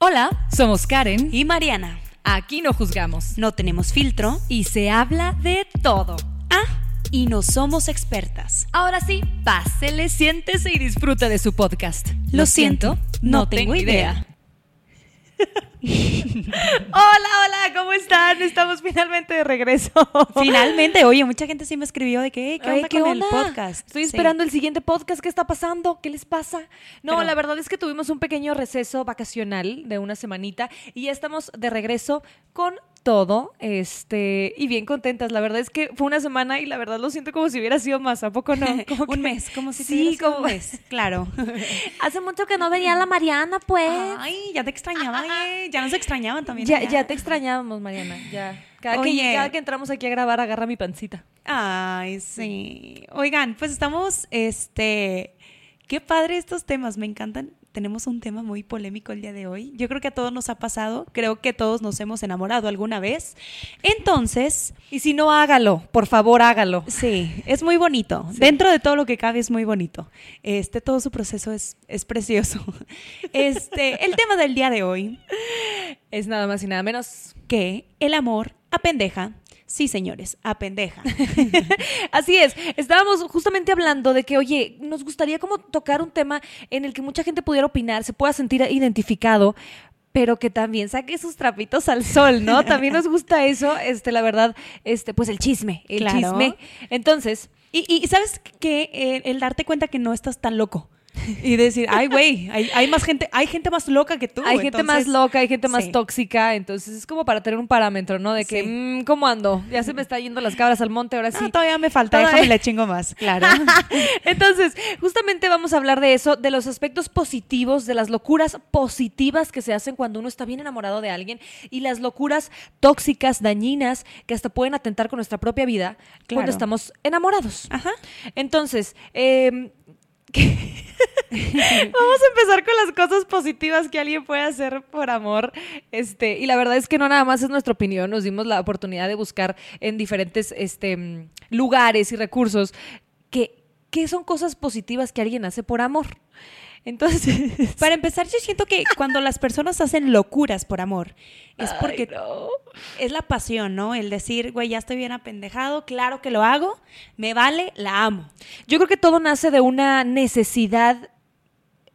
Hola, somos Karen. y Mariana. Aquí no juzgamos. No tenemos filtro. Y se habla de todo. Ah, y no somos expertas. Ahora sí, pásele, siéntese y disfrute de su podcast. Lo siento, no tengo idea. Hola, hola, ¿cómo están? Estamos finalmente de regreso. Finalmente, oye, mucha gente sí me escribió de que, "Hey, ¿qué Ay, onda ¿qué con onda? el podcast? Estoy Sí. esperando el siguiente podcast. ¿Qué está pasando? ¿Qué les pasa? No, Pero- la verdad es que tuvimos un pequeño receso vacacional de una semanita y ya estamos de regreso con todo, este, y bien contentas. La verdad es que fue una semana y la verdad lo siento como si hubiera sido más, ¿a poco no? Como que- un mes, como si sí, como un mes, claro. Hace mucho que no venía la Mariana, pues. Ay, ya te extrañaba, eh. ya nos extrañaban también. ya, allá. ya te extrañábamos, Mariana. Ya. Cada, que, cada que entramos aquí a grabar, agarra mi pancita. Ay, sí. Oigan, pues estamos, este, qué padre estos temas, me encantan. Tenemos un tema muy polémico el día de hoy. Yo creo que a todos nos ha pasado, creo que todos nos hemos enamorado alguna vez. Entonces, Y si no, hágalo. Por favor, hágalo. sí, es muy bonito. Dentro de todo lo que cabe es muy bonito. Este, todo su proceso es, es precioso. Este, el tema del día de hoy, Es nada más y nada menos. que el amor apendeja. Sí, señores, apendeja. Así es, estábamos justamente hablando de que, oye, nos gustaría como tocar un tema en el que mucha gente pudiera opinar, se pueda sentir identificado, pero que también saque sus trapitos al sol, ¿no? También nos gusta eso, este, la verdad, este, pues el chisme, el Claro. chisme. Entonces, Y, y sabes que eh, el darte cuenta que no estás tan loco y decir, ay, güey, hay, hay más gente, hay gente más loca que tú. hay gente más loca, hay gente más sí. tóxica, entonces es como para tener un parámetro, ¿no? De que, Sí. mm, ¿cómo ando? Ya se me está yendo las cabras al monte, ahora sí. No, todavía me falta, Todavía- déjame le chingo más. Claro. Entonces, justamente vamos a hablar de eso, de los aspectos positivos, de las locuras positivas que se hacen cuando uno está bien enamorado de alguien y las locuras tóxicas, dañinas, que hasta pueden atentar con nuestra propia vida cuando estamos enamorados. Ajá. Entonces, eh, Vamos a empezar con las cosas positivas que alguien puede hacer por amor. Este, y la verdad es que no nada más es nuestra opinión, nos dimos la oportunidad de buscar en diferentes este, lugares y recursos que, que son cosas positivas que alguien hace por amor. Entonces, Para empezar, yo siento que cuando las personas hacen locuras por amor, es porque es la pasión, ¿no? El decir, güey, ya estoy bien apendejado, claro que lo hago, me vale, la amo. yo creo que todo nace de una necesidad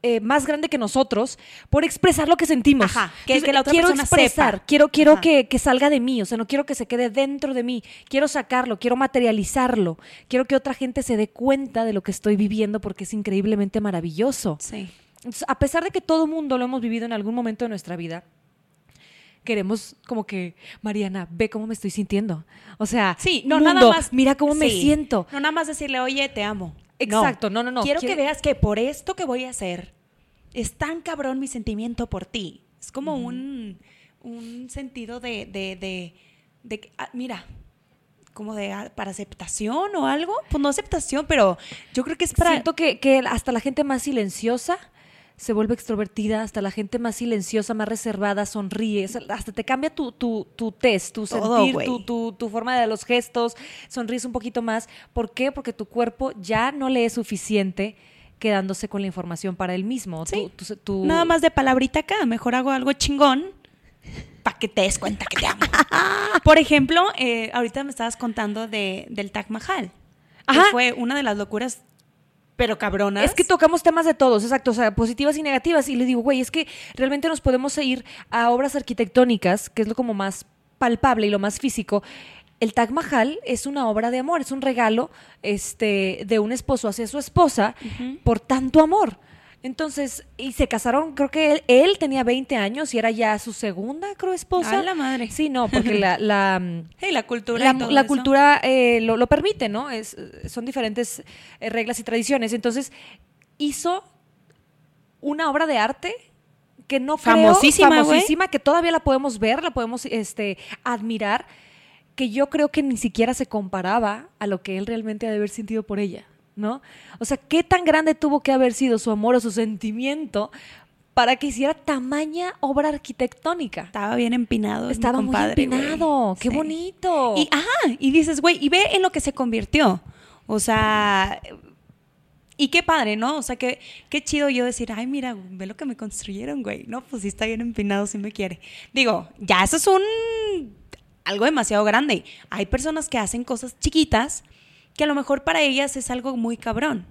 eh, más grande que nosotros por expresar lo que sentimos. Ajá, que- Entonces, que la otra quiero persona expresar, sepa. quiero, quiero que, que salga de mí, o sea, no quiero que se quede dentro de mí, quiero sacarlo, quiero materializarlo, quiero que otra gente se dé cuenta de lo que estoy viviendo porque es increíblemente maravilloso. Sí. Entonces, a pesar de que todo mundo lo hemos vivido en algún momento de nuestra vida, queremos como que, Mariana, ve cómo me estoy sintiendo. O sea, Sí, no, mundo, nada más. Mira cómo me siento. No, nada más decirle, oye, te amo. Exacto, no, no, no. Quiero que veas que por esto que voy a hacer, es tan cabrón mi sentimiento por ti. Es como un, un sentido de, de, de, ah, mira, como de ah, para aceptación o algo. Pues no aceptación, pero yo creo que es para. Siento que, que hasta la gente más silenciosa se vuelve extrovertida, hasta la gente más silenciosa, más reservada, sonríe, hasta te cambia tu, tu, tu test, tu Todo, sentir, tu, tu, tu forma de los gestos, sonríes un poquito más. ¿Por qué? Porque tu cuerpo ya no le es suficiente quedándose con la información para él mismo. Sí. Nada más de palabrita acá. Mejor hago algo chingón para que te des cuenta que te amo. Por ejemplo, eh, ahorita me estabas contando de, del Taj Mahal. que Ajá. fue una de las locuras, pero cabronas. Es que tocamos temas de todos, exacto, o sea, positivas y negativas. Y le digo, güey, es que realmente nos podemos ir a obras arquitectónicas, que es lo como más palpable y lo más físico. El Taj Mahal es una obra de amor, es un regalo este, de un esposo hacia su esposa por tanto amor. Entonces, y se casaron, creo que él, él tenía 20 años y era ya su segunda, creo, esposa. A la madre. Sí, no, porque la, la, Sí, la cultura. la, cultura eh, lo, lo permite, ¿no? Es, son diferentes eh, reglas y tradiciones. Entonces, hizo una obra de arte que no Famosísima, creo, famosísima, que todavía la podemos ver, la podemos este, admirar, que yo creo que ni siquiera se comparaba a lo que él realmente ha de haber sentido por ella, ¿no? O sea, ¿qué tan grande tuvo que haber sido su amor o su sentimiento para que hiciera tamaña obra arquitectónica? Estaba bien empinado. mi Estaba muy compadre, güey. empinado, qué Sí. bonito. Y, ajá, y dices, güey, y ve en lo que se convirtió. O sea, y qué padre, ¿no? O sea, qué, qué chido yo decir, ay, mira, ve lo que me construyeron, güey. No, pues sí está bien empinado, sí me quiere. Digo, ya eso es un algo demasiado grande. Hay personas que hacen cosas chiquitas que a lo mejor para ellas es algo muy cabrón.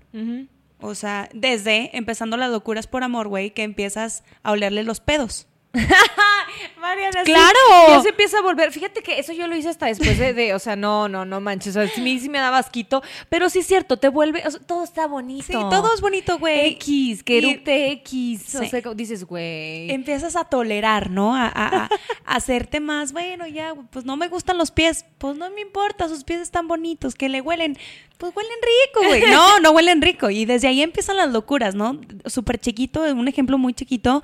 O sea, desde empezando las locuras por amor, güey, que empiezas a olerle los pedos. Mariana, sí, ¡Claro! Ya se empieza a volver. Fíjate que eso yo lo hice hasta después de, de- o sea, no, no, no manches. O sea, a mí sí me daba asquito. Pero sí es cierto, te vuelve, o sea, todo está bonito. Sí, todo es bonito, güey. X, que erupte X. O Sí. sea, dices, güey. empiezas a tolerar, ¿no? A, a- a- a hacerte más, bueno, ya, pues no me gustan los pies, pues no me importa, sus pies están bonitos, que le huelen, pues huelen rico, güey. No, no huelen rico. Y desde ahí empiezan las locuras, ¿no? Súper chiquito, un ejemplo muy chiquito,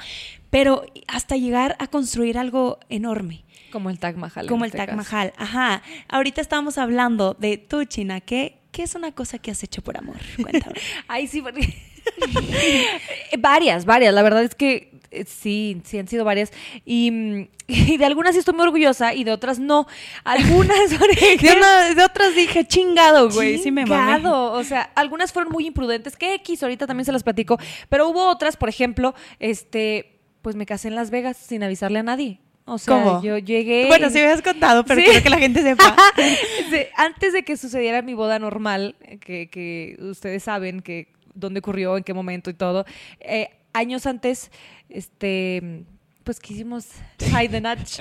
pero hasta llegar a construir algo enorme. Como el Taj Mahal. Como el este Taj. Mahal. Ajá. Ahorita estábamos hablando de tú, China, ¿qué, ¿qué es una cosa que has hecho por amor? Cuéntame. Ay, sí, porque- varias, varias. La verdad es que sí, sí han sido varias. Y, mm, y de algunas sí estoy muy orgullosa y de otras no. Algunas, de, una- de otras dije, chingado, güey, sí me mamé. O sea, algunas fueron muy imprudentes, que X, ahorita también se las platico. Pero hubo otras, por ejemplo, este, pues me casé en Las Vegas sin avisarle a nadie. O sea, ¿Cómo? yo llegué. Bueno, y- sí me has contado, pero Sí. quiero que la gente sepa. Antes de que sucediera mi boda normal, que, que ustedes saben que dónde ocurrió, en qué momento y todo, eh, años antes, este, pues quisimos hide the notch.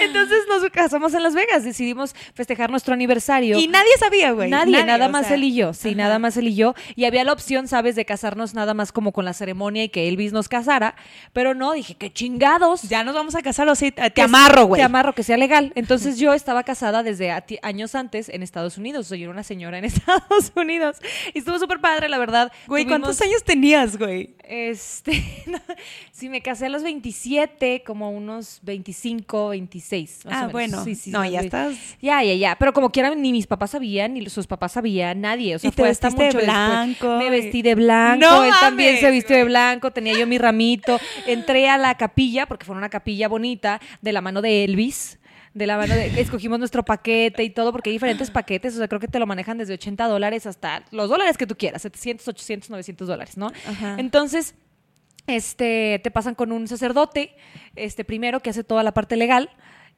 Entonces nos casamos en Las Vegas, decidimos festejar nuestro aniversario. Y nadie sabía, güey. Nadie, nada más sea, él y yo, sí, ajá. nada más él y yo. Y había la opción, ¿sabes?, de casarnos nada más como con la ceremonia y que Elvis nos casara. Pero no, dije, qué chingados. Ya nos vamos a casar, o sí, te amarro, güey. Te amarro, que sea legal. Entonces yo estaba casada desde años antes en Estados Unidos. Soy una señora en Estados Unidos. Y estuvo súper padre, la verdad. Güey, ¿cuántos años tenías, güey? Este, sí, me casé a los 27, como unos 25, 26. más o Ah, menos. bueno. Sí, sí, no, ya estás... Ya, ya, ya. Pero como quieran, ni mis papás sabían, ni sus papás sabían, nadie. O sea, Y te fue hasta vestiste de después. blanco Me vestí de blanco. ¡No él también se vistió de blanco. Tenía yo mi ramito. Entré a la capilla, porque fue una capilla bonita, de la mano de Elvis. De la mano de. Escogimos nuestro paquete y todo, porque hay diferentes paquetes. O sea, creo que te lo manejan desde 80 dólares hasta los dólares que tú quieras: 700, 800, 900 dólares, ¿no? Ajá. Entonces este, te pasan con un sacerdote, este, primero que hace toda la parte legal.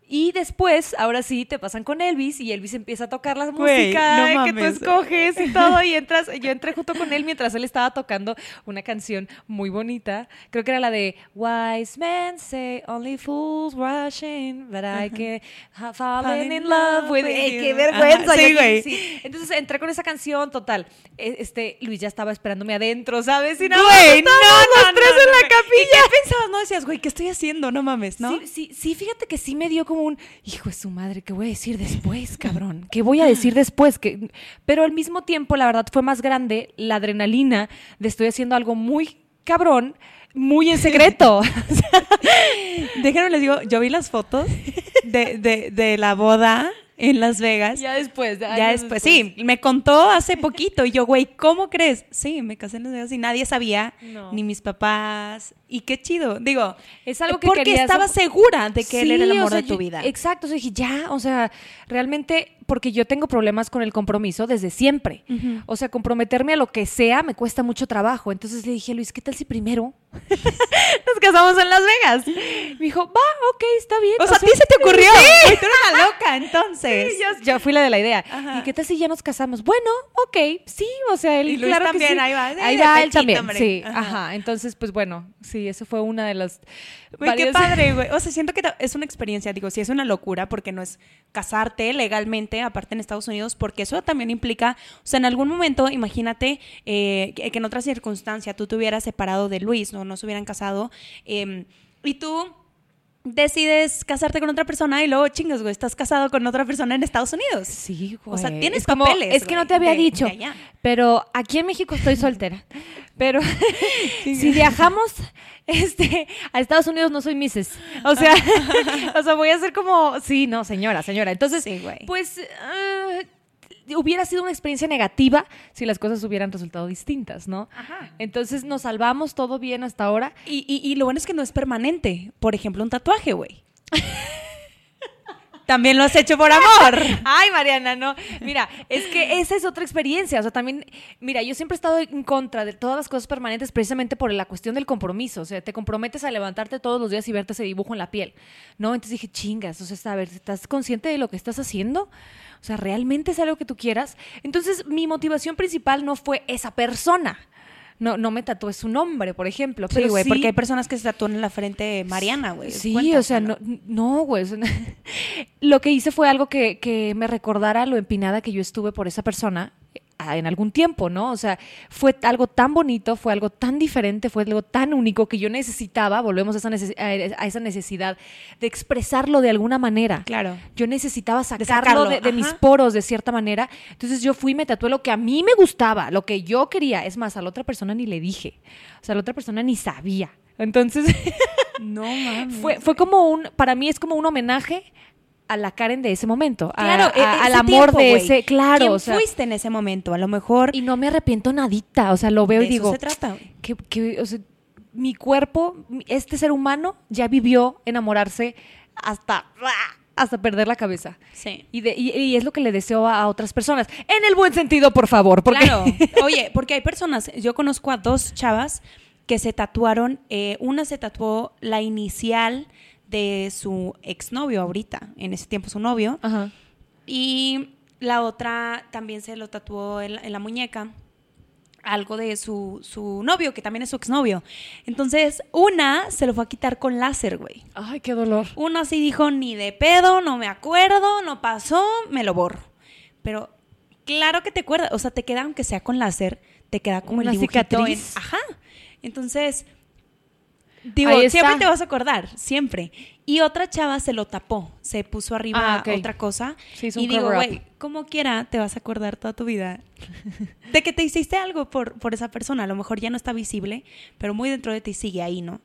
Y después, ahora sí, te pasan con Elvis y Elvis empieza a tocar la Güey, música no que tú escoges y todo. Y entras, yo entré junto con él mientras él estaba tocando una canción muy bonita. Creo que era la de Wise men say only fools rushing, but I can have fallen in love with Ey, ¡Qué vergüenza! Ajá, sí, Yo- güey. sí. Entonces entré con esa canción, total. E- Este, Luis ya estaba esperándome adentro, ¿sabes? Y nada, Güey, no, estábamos no, los tres no, en la capilla. ¿Y qué pensabas? No decías, güey, ¿qué estoy haciendo? No mames, ¿no? Sí, sí, sí, fíjate que sí me dio como un, hijo de su madre, ¿qué voy a decir después, cabrón? ¿Qué voy a decir después? que Pero al mismo tiempo, la verdad, fue más grande la adrenalina de estoy haciendo algo muy cabrón, muy en secreto. Déjenme les digo, yo vi las fotos de, de la boda en Las Vegas. ya después, Ya después, sí, me contó hace poquito y yo, güey, ¿cómo crees? Sí, me casé en Las Vegas y nadie sabía, No. ni mis papás. Y qué chido, digo, Es algo que porque querías- estaba segura de que él era el o amor sea, de tu yo- vida. Exacto, o sea, dije, ya, o sea, realmente, porque yo tengo problemas con el compromiso desde siempre. O sea, comprometerme a lo que sea me cuesta mucho trabajo. Entonces le dije, Luis, ¿qué tal si primero nos casamos en Las Vegas? Me dijo, va, ok, está bien. O sea, a ti se te ocurrió. Güey, tú eres una loca, entonces. Sí, yo, yo fui la de la idea. Ajá. ¿Y qué tal si ya nos casamos? Bueno, ok, sí, o sea, él Y Luis claro que también, sí. ahí va, sí, Ahí va él también, hombre. sí, Ajá. ajá. Entonces, pues bueno, sí, eso fue una de las Güey, qué padre, güey. O sea, siento que es una experiencia, digo, sí es una locura porque no es casarte legalmente, aparte en Estados Unidos, porque eso también implica, o sea, en algún momento, imagínate eh, que, que en otra circunstancia tú te hubieras separado de Luis, no, no se hubieran casado, eh, y tú decides casarte con otra persona y luego chingas, güey, estás casado con otra persona en Estados Unidos. Sí, güey. O sea, tienes es como- papeles, Es que no te había de- dicho. de. Pero aquí en México estoy soltera. Pero si viajamos este, a Estados Unidos no soy Mrs. O sea, o sea, voy a ser como. Sí, no, señora, señora. Entonces, Sí, güey. pues. ah, hubiera sido una experiencia negativa si las cosas hubieran resultado distintas, ¿no? Ajá. Entonces nos salvamos todo bien hasta ahora. Y, y- y lo bueno es que no es permanente. Por ejemplo, un tatuaje, güey. También lo has hecho por amor. Ay, Mariana, no. Mira, es que esa es otra experiencia. O sea, también, mira, yo siempre he estado en contra de todas las cosas permanentes precisamente por la cuestión del compromiso. O sea, te comprometes a levantarte todos los días y verte ese dibujo en la piel. ¿No? Entonces dije, chingas, o sea, a ver, ¿estás consciente de lo que estás haciendo? O sea, ¿realmente es algo que tú quieras? Entonces, mi motivación principal no fue esa persona. No, no me tatué su nombre, por ejemplo. Sí, güey, sí- porque hay personas que se tatúan en la frente Mariana, güey. Sí, o sea, no, no, güey. lo que hice fue algo que, que me recordara lo empinada que yo estuve por esa persona en algún tiempo, ¿no? O sea, fue algo tan bonito, fue algo tan diferente, fue algo tan único que yo necesitaba, volvemos a esa, neces- a- a esa necesidad de expresarlo de alguna manera. Claro. Yo necesitaba sacarlo, sacarlo, de, de mis poros de cierta manera. Entonces yo fui y me tatué lo que a mí me gustaba, lo que yo quería. Es más, a la otra persona ni le dije. O sea, la otra persona ni sabía. Entonces... No mames. fue, fue como un, para mí es como un homenaje a la Karen de ese momento, Claro, a- e- al amor tiempo, de ese, claro, ¿Quién o sea, fuiste en ese momento? A lo mejor y no me arrepiento nadita, o sea, lo veo de y digo, eso se trata, que, que, o sea, mi cuerpo, este ser humano ya vivió enamorarse hasta, hasta perder la cabeza. Sí. Y, de- y- y es lo que le deseo a, a otras personas. En el buen sentido, por favor. Porque Claro. Oye, porque hay personas, yo conozco a dos chavas que se tatuaron, eh, una se tatuó la inicial de su exnovio ahorita, en ese tiempo su novio, Ajá. y la otra también se lo tatuó en la, en la muñeca algo de su, su novio, que también es su exnovio. Entonces, una se lo fue a quitar con láser, güey. Ay, qué dolor. Una sí dijo, ni de pedo, no me acuerdo, no pasó, me lo borro. Pero claro que te acuerdas, o sea, te queda, aunque sea con láser, te queda como Una el dibujito cicatriz. en- ajá. Entonces, digo, Ahí está. siempre te vas a acordar, siempre. Y otra chava se lo tapó, se puso arriba Ah, otra cosa. Sí, hizo y un digo, güey, como quiera, te vas a acordar toda tu vida de que te hiciste algo por, por esa persona. A lo mejor ya no está visible, pero muy dentro de ti sigue ahí, ¿no?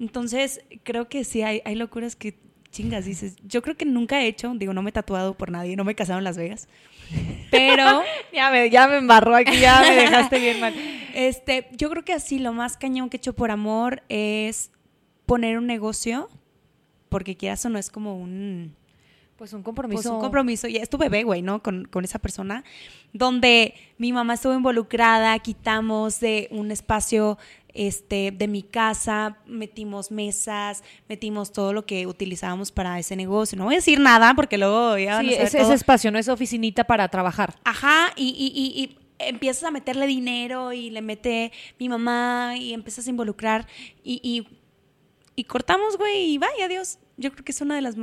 Entonces, creo que sí hay, hay locuras que chingas, dices. Yo creo que nunca he hecho, digo, no me he tatuado por nadie, no me he casado en Las Vegas. Pero, Ya me, ya me embarró aquí, ya me dejaste bien mal. este, yo creo que así lo más cañón que he hecho por amor es poner un negocio, porque quieras o no es como un Pues un compromiso. pues un compromiso, ya es tu bebé, güey, ¿no? Con, con esa persona, donde mi mamá estuvo involucrada, quitamos de un espacio este, de mi casa, metimos mesas, metimos todo lo que utilizábamos para ese negocio. No voy a decir nada porque luego ya van Sí, a saber ese, todo. ese espacio, no es oficinita para trabajar. Ajá, y, y, y, y empiezas a meterle dinero y le mete mi mamá y empiezas a involucrar y, y, y cortamos, güey, y vaya, adiós. Yo creo que es una de las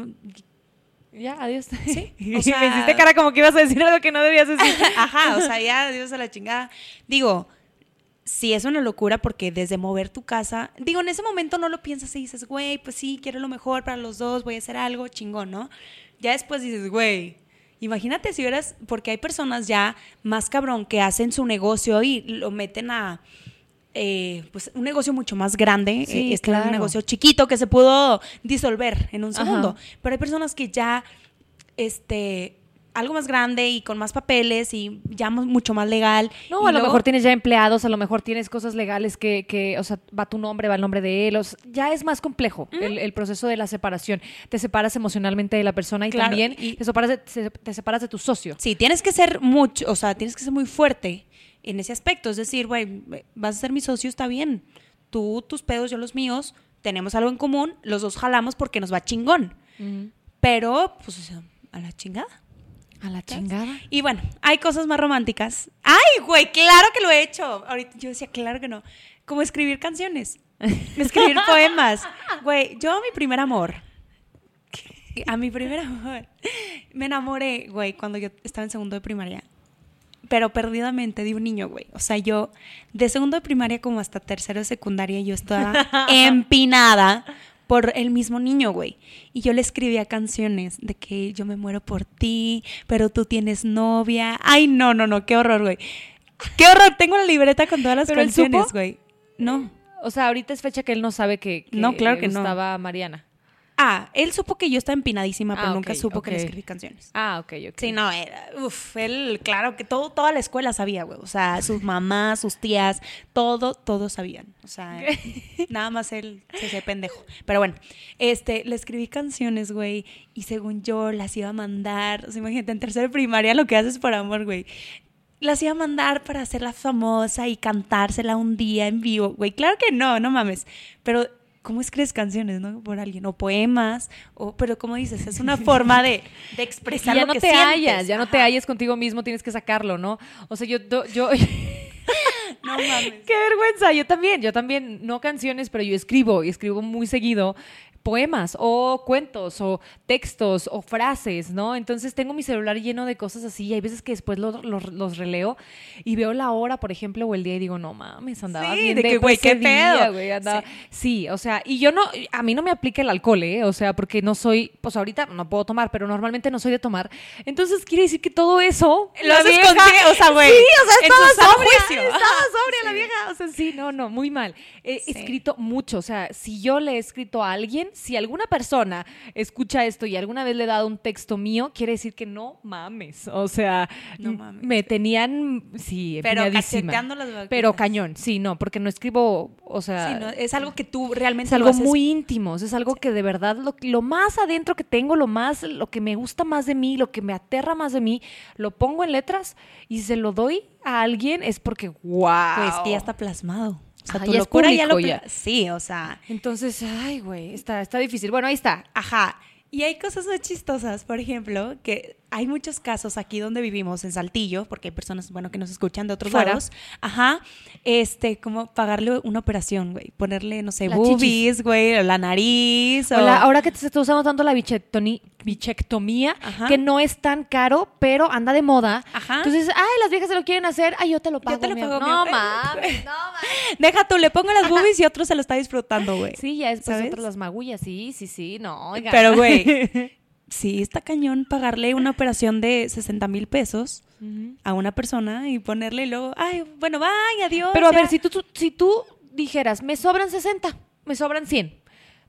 Ya, adiós. Sí, o sea- me hiciste cara como que ibas a decir algo que no debías decir. Ajá, o sea, ya, Dios a la chingada. Digo, sí es una locura porque desde mover tu casa, digo, en ese momento no lo piensas y dices, güey, pues sí, quiero lo mejor para los dos, voy a hacer algo chingón, ¿no? Ya después dices, güey, imagínate si hubieras, porque hay personas ya más cabrón que hacen su negocio y lo meten a... eh, pues un negocio mucho más grande, Sí, eh, este claro. un negocio chiquito que se pudo disolver en un Ajá. segundo. Pero hay personas que ya, este, algo más grande y con más papeles y ya mu- mucho más legal. No, Y a lo mejor tienes ya empleados, a lo mejor tienes cosas legales que, que, o sea, va tu nombre, va el nombre de él. o sea, ya es más complejo el, el proceso de la separación. Te separas emocionalmente de la persona y Claro, también y- te, separas de, se- te separas de tu socio. Sí, tienes que ser mucho, o sea, tienes que ser muy fuerte en ese aspecto. Es decir, güey, vas a ser mi socio, está bien. Tú, tus pedos, yo los míos, tenemos algo en común, los dos jalamos porque nos va chingón. Pero, pues, a la chingada. A la chingada. Y bueno, hay cosas más románticas. ¡Ay, güey! Claro que lo he hecho. Ahorita yo decía, claro que no. Como escribir canciones. Escribir poemas. Güey, yo a mi primer amor. A mi primer amor. Me enamoré, güey, cuando yo estaba en segundo de primaria. Pero perdidamente de un niño, güey. O sea, yo de segundo de primaria como hasta tercero de secundaria yo estaba empinada por el mismo niño, güey. Y yo le escribía canciones de que yo me muero por ti, pero tú tienes novia. Ay, no, no, no, qué horror, güey. Qué horror, tengo la libreta con todas las ¿Pero él canciones, güey. No. O sea, ahorita es fecha que él no sabe que, que No, claro que no. estaba Mariana. Ah, él supo que yo estaba empinadísima, pero Ah, nunca supo que le escribí canciones. Ah, ok, ok. Sí, no, era, uf, él, claro que todo, toda la escuela sabía, güey. O sea, sus mamás, sus tías, todo, todos sabían. O sea, nada más él se hacía pendejo. Pero bueno, este, le escribí canciones, güey, y según yo las iba a mandar. O sea, imagínate, en tercera primaria lo que haces por amor, güey. Las iba a mandar para hacerla famosa y cantársela un día en vivo, güey. Claro que no, no mames. Pero, ¿cómo escribes canciones, no? Por alguien. O poemas, o, pero como dices, es una forma de, de expresar ya lo no que te sientes. hallas, ya no te halles contigo mismo, tienes que sacarlo, ¿no? O sea, yo, yo, yo- No mames. qué vergüenza, yo también, yo también, no canciones, pero yo escribo y escribo muy seguido poemas o cuentos o textos o frases, ¿no? Entonces tengo mi celular lleno de cosas así y hay veces que después lo- lo- los releo y veo la hora, por ejemplo, o el día y digo, no mames, andaba Sí, bien de que, güey, qué pedo. güey, andaba- Sí, o sea, y yo no, a mí no me aplica el alcohol, ¿eh? O sea, porque no soy, pues ahorita no puedo tomar, pero normalmente no soy de tomar. Entonces quiere decir que todo eso... Lo haces vieja- contigo, o sea, güey, Sí, o sea, estaba sobria, juicio. estaba sobria la vieja. O sea, sí, no, no, muy mal. He escrito mucho, o sea, si yo le he escrito a alguien, si alguna persona escucha esto y alguna vez le he dado un texto mío, quiere decir que no mames. O sea, No mames. me tenían, sí, Pero cacheteando las vaquitas. Pero cañón, sí, no, porque no escribo, o sea, Sí, no, es algo que tú realmente es lo algo haces- muy íntimo, es algo que de verdad lo, lo más adentro que tengo, lo más, lo que me gusta más de mí, lo que me aterra más de mí, lo pongo en letras y se lo doy a alguien es porque wow. Pues que ya está plasmado. O sea, Ajá, tu ya es locura ya lo ya. Sí, o sea, Entonces, ay, güey, está, está difícil. Bueno, ahí está. ajá. Y hay cosas muy chistosas, por ejemplo, que hay muchos casos aquí donde vivimos, en Saltillo, porque hay personas, bueno, que nos escuchan de otros Fuera. lados. Ajá. Este, como pagarle una operación, güey. Ponerle, no sé, La boobies, güey, o la nariz. O... Ahora que se está usando tanto la bichectomía, Ajá. que no es tan caro, pero anda de moda. Ajá. Entonces, ay, las viejas se lo quieren hacer, ay, yo te lo Yo pago. te lo pago, mi No mames, no mames. Deja tú, le pongo las boobies y otro se lo está disfrutando, güey. Sí, ya después ¿Sabes? otras las magullas, sí, sí, sí, no, oiga. Pero, güey, sí, está cañón pagarle una operación de 60 mil pesos a una persona y ponerle y luego, ay, bueno, bye, adiós. Pero a ya". ver, si tú, tú- si tú dijeras, me sobran 60, me sobran 100,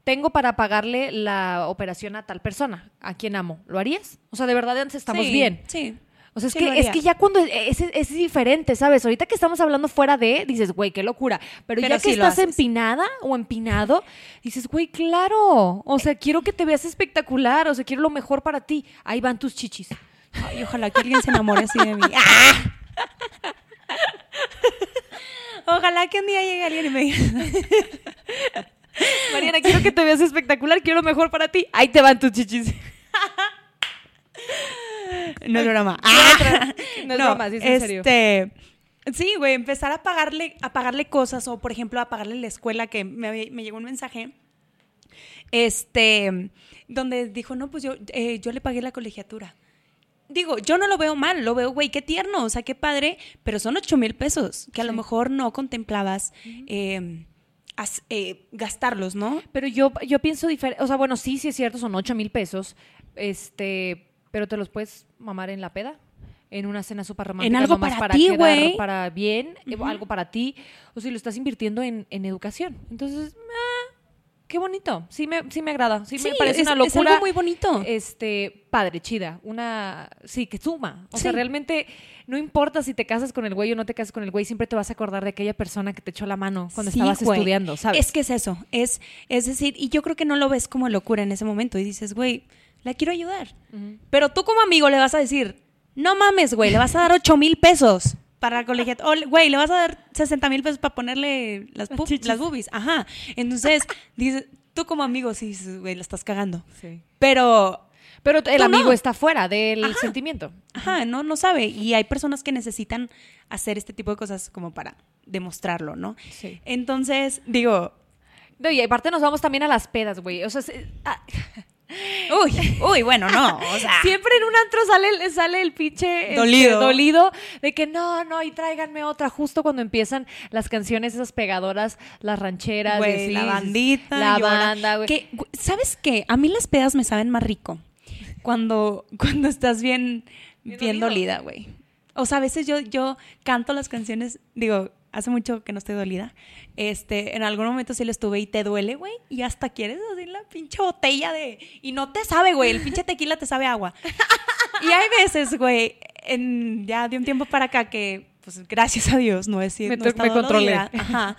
tengo para pagarle la operación a tal persona, a quien amo, ¿lo harías? O sea, de verdad antes estamos Sí, bien. Sí. O sea, es, Sí, que, es que ya cuando es, es, es diferente, ¿sabes? Ahorita que estamos hablando fuera de, dices, güey, qué locura. Pero, Pero ya que sí estás haces. empinada o empinado, dices, güey, claro. O sea, quiero que te veas espectacular. O sea, quiero lo mejor para ti. Ahí van tus chichis. Ay, ojalá que alguien se enamore así de mí. ¡Ah! Ojalá que un día llegue alguien y me diga, Mariana, quiero que te veas espectacular. Quiero lo mejor para ti. Ahí te van tus chichis. no es broma. No es broma, sí es en serio. este, Sí, güey, empezar a pagarle, a pagarle cosas o, por ejemplo, a pagarle la escuela que me, me llegó un mensaje, este, donde dijo, no, pues yo, eh, yo le pagué la colegiatura. Digo, yo no lo veo mal, lo veo, güey, qué tierno, o sea, qué padre, pero son ocho mil pesos que a lo Sí. mejor no contemplabas eh, as- eh, gastarlos, ¿no? Pero yo, yo pienso diferente. O sea, bueno, sí, sí es cierto, son 8 mil pesos. Este, pero te los puedes mamar en la peda. En una cena súper romántica. algo nomás para ti, güey. Para bien, eh, algo para ti. O si lo estás invirtiendo en, en educación. Entonces, ah, qué bonito. Sí me, sí me agrada. Sí, me parece es, una es locura. algo muy bonito. Este, padre, chida. Una, sí, que suma. O sea, Sí. realmente no importa si te casas con el güey o no te casas con el güey, siempre te vas a acordar de aquella persona que te echó la mano cuando Sí, estabas güey. estudiando, ¿sabes? Es que es eso, es, es decir, y yo creo que no lo ves como locura en ese momento y dices, güey, la quiero ayudar. Pero tú como amigo le vas a decir, no mames, güey, le vas a dar 8 mil pesos para la colegiatura. O, güey, le vas a dar 60 mil pesos para ponerle las, Las las boobies. Ajá. Entonces, dices, tú como amigo sí dices, güey, la estás cagando. Sí. Pero, Pero el amigo no. está fuera del Ajá. sentimiento. ajá, no, no sabe. Y hay personas que necesitan hacer este tipo de cosas como para demostrarlo, ¿no? Sí. Entonces, digo, No, y aparte nos vamos también a las pedas, güey. O sea, se- ah, Uy, uy, bueno, no. O sea, Siempre en un antro sale, sale el pinche este, Dolido. dolido de que no, no, y tráiganme otra. Justo cuando empiezan las canciones esas pegadoras, las rancheras, güey, la bandita. la banda, güey. que, ¿Sabes qué? A mí las pedas me saben más rico cuando, cuando estás bien, Bien bien, dolida, güey. O sea, a veces yo, yo canto las canciones, digo, hace mucho que no estoy dolida. Este, en algún momento sí lo estuve y te duele, güey, y hasta quieres así la pinche botella de. Y no te sabe, güey, el pinche tequila te sabe agua. Y hay veces, güey, en, ya de un tiempo para acá que, pues gracias a Dios, no es Me no me controlé. Ajá.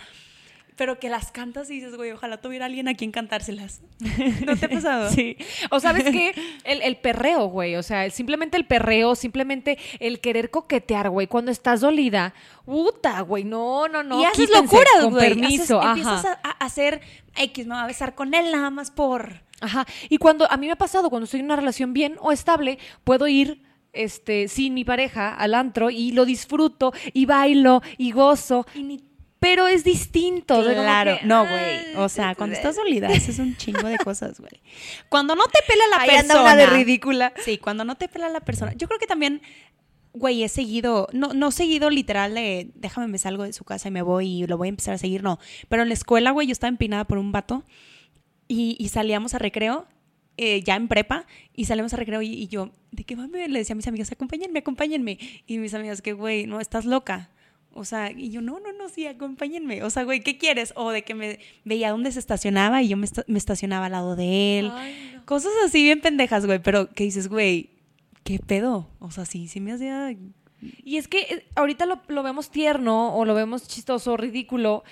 Pero que las cantas y dices, güey, ojalá tuviera alguien a quien cantárselas. ¿No te ha pasado? Sí. O sabes qué? El, el perreo, güey. O sea, simplemente el perreo, simplemente el querer coquetear, güey. Cuando estás dolida, puta, güey. No, no, no. y haces locuras, Con güey. permiso. Haces-. Empiezas a, a hacer X, me va a besar con él nada más por... Ajá. Y cuando a mí me ha pasado, cuando estoy en una relación bien o estable, puedo ir este, sin mi pareja al antro y lo disfruto y bailo y gozo. Y ni- Pero es distinto. o sea, como Claro, que, no, ay, güey. O sea, cuando estás dolida, haces un chingo de cosas, güey. Cuando no te pela la Ahí persona. anda una de ridícula. Sí, cuando no te pela la persona. Yo creo que también, güey, he seguido, no, no seguido literal de déjame me salgo de su casa y me voy y lo voy a empezar a seguir, no. Pero en la escuela, güey, yo estaba empinada por un vato y, y salíamos a recreo, eh, ya en prepa, y salíamos a recreo y, y yo, ¿de qué mami? Le decía a mis amigas, acompáñenme, acompáñenme. Y mis amigas, que güey, no, estás loca. O sea, y yo, no, no, no, sí, acompáñenme. O sea, güey, ¿qué quieres? O de que me veía dónde se estacionaba y yo me, esta- me estacionaba al lado de él. Ay, no. Cosas así bien pendejas, güey, pero que dices, güey, ¿qué pedo? O sea, sí, sí me hacía... Y es que eh, ahorita lo, lo vemos tierno o lo vemos chistoso, ridículo,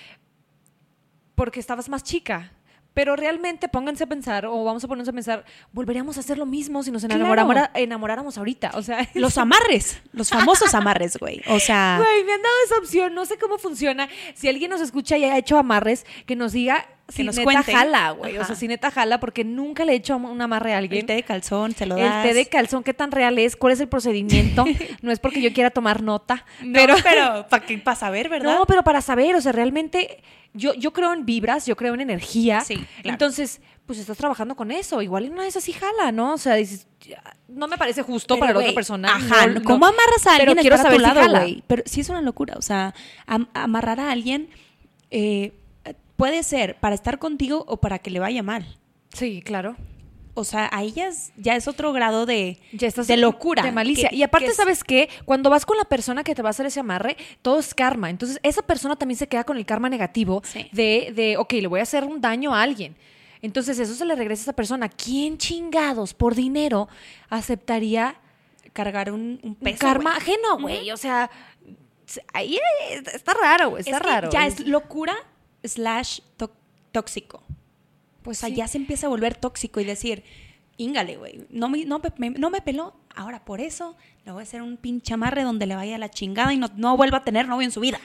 porque estabas más chica. Pero realmente pónganse a pensar, o vamos a ponernos a pensar, volveríamos a hacer lo mismo si nos Claro. enamoramos, enamoráramos ahorita. O sea, Los amarres, los famosos amarres, güey. O sea, Güey, me han dado esa opción, no sé cómo funciona. Si alguien nos escucha y ha hecho amarres, que nos diga si nos neta jala, güey. O sea, si neta jala, porque nunca le he hecho un amarre a alguien. el té de calzón, se lo El das. té de calzón, ¿qué tan real es? ¿Cuál es el procedimiento? no es porque yo quiera tomar nota, No, pero... pero, para que para saber, ¿verdad? No, pero para saber, o sea, realmente yo, yo creo en vibras, yo creo en energía. Sí, claro. Entonces, pues estás trabajando con eso. Igual una vez así jala, ¿no? O sea, dices, no me parece justo Pero, para la otra persona. Ajá, no- no- ¿cómo amarras a pero alguien quiero estar a saber si jala. güey? Pero sí es una locura, o sea, am- amarrar a alguien eh, puede ser para estar contigo o para que le vaya mal. Sí, claro. O sea, ahí ya es, ya es otro grado de, Ya estás de locura. De malicia. que- y aparte, que es- ¿sabes qué? Cuando vas con la persona que te va a hacer ese amarre, todo es karma. Entonces, esa persona también se queda con el karma negativo Sí. de, de, ok, le voy a hacer un daño a alguien. Entonces, eso se le regresa a esa persona. ¿Quién chingados por dinero aceptaría cargar un, un un karma güey. ajeno, güey? O sea, ahí está raro, güey. Está Es que raro. Ya es locura slash tó- tóxico. Pues sí. ya se empieza a volver tóxico y decir, íngale, güey, no me, no, me, no me peló, ahora por eso le voy a hacer un pinche amarre donde le vaya la chingada y no, no vuelva a tener novio en su vida.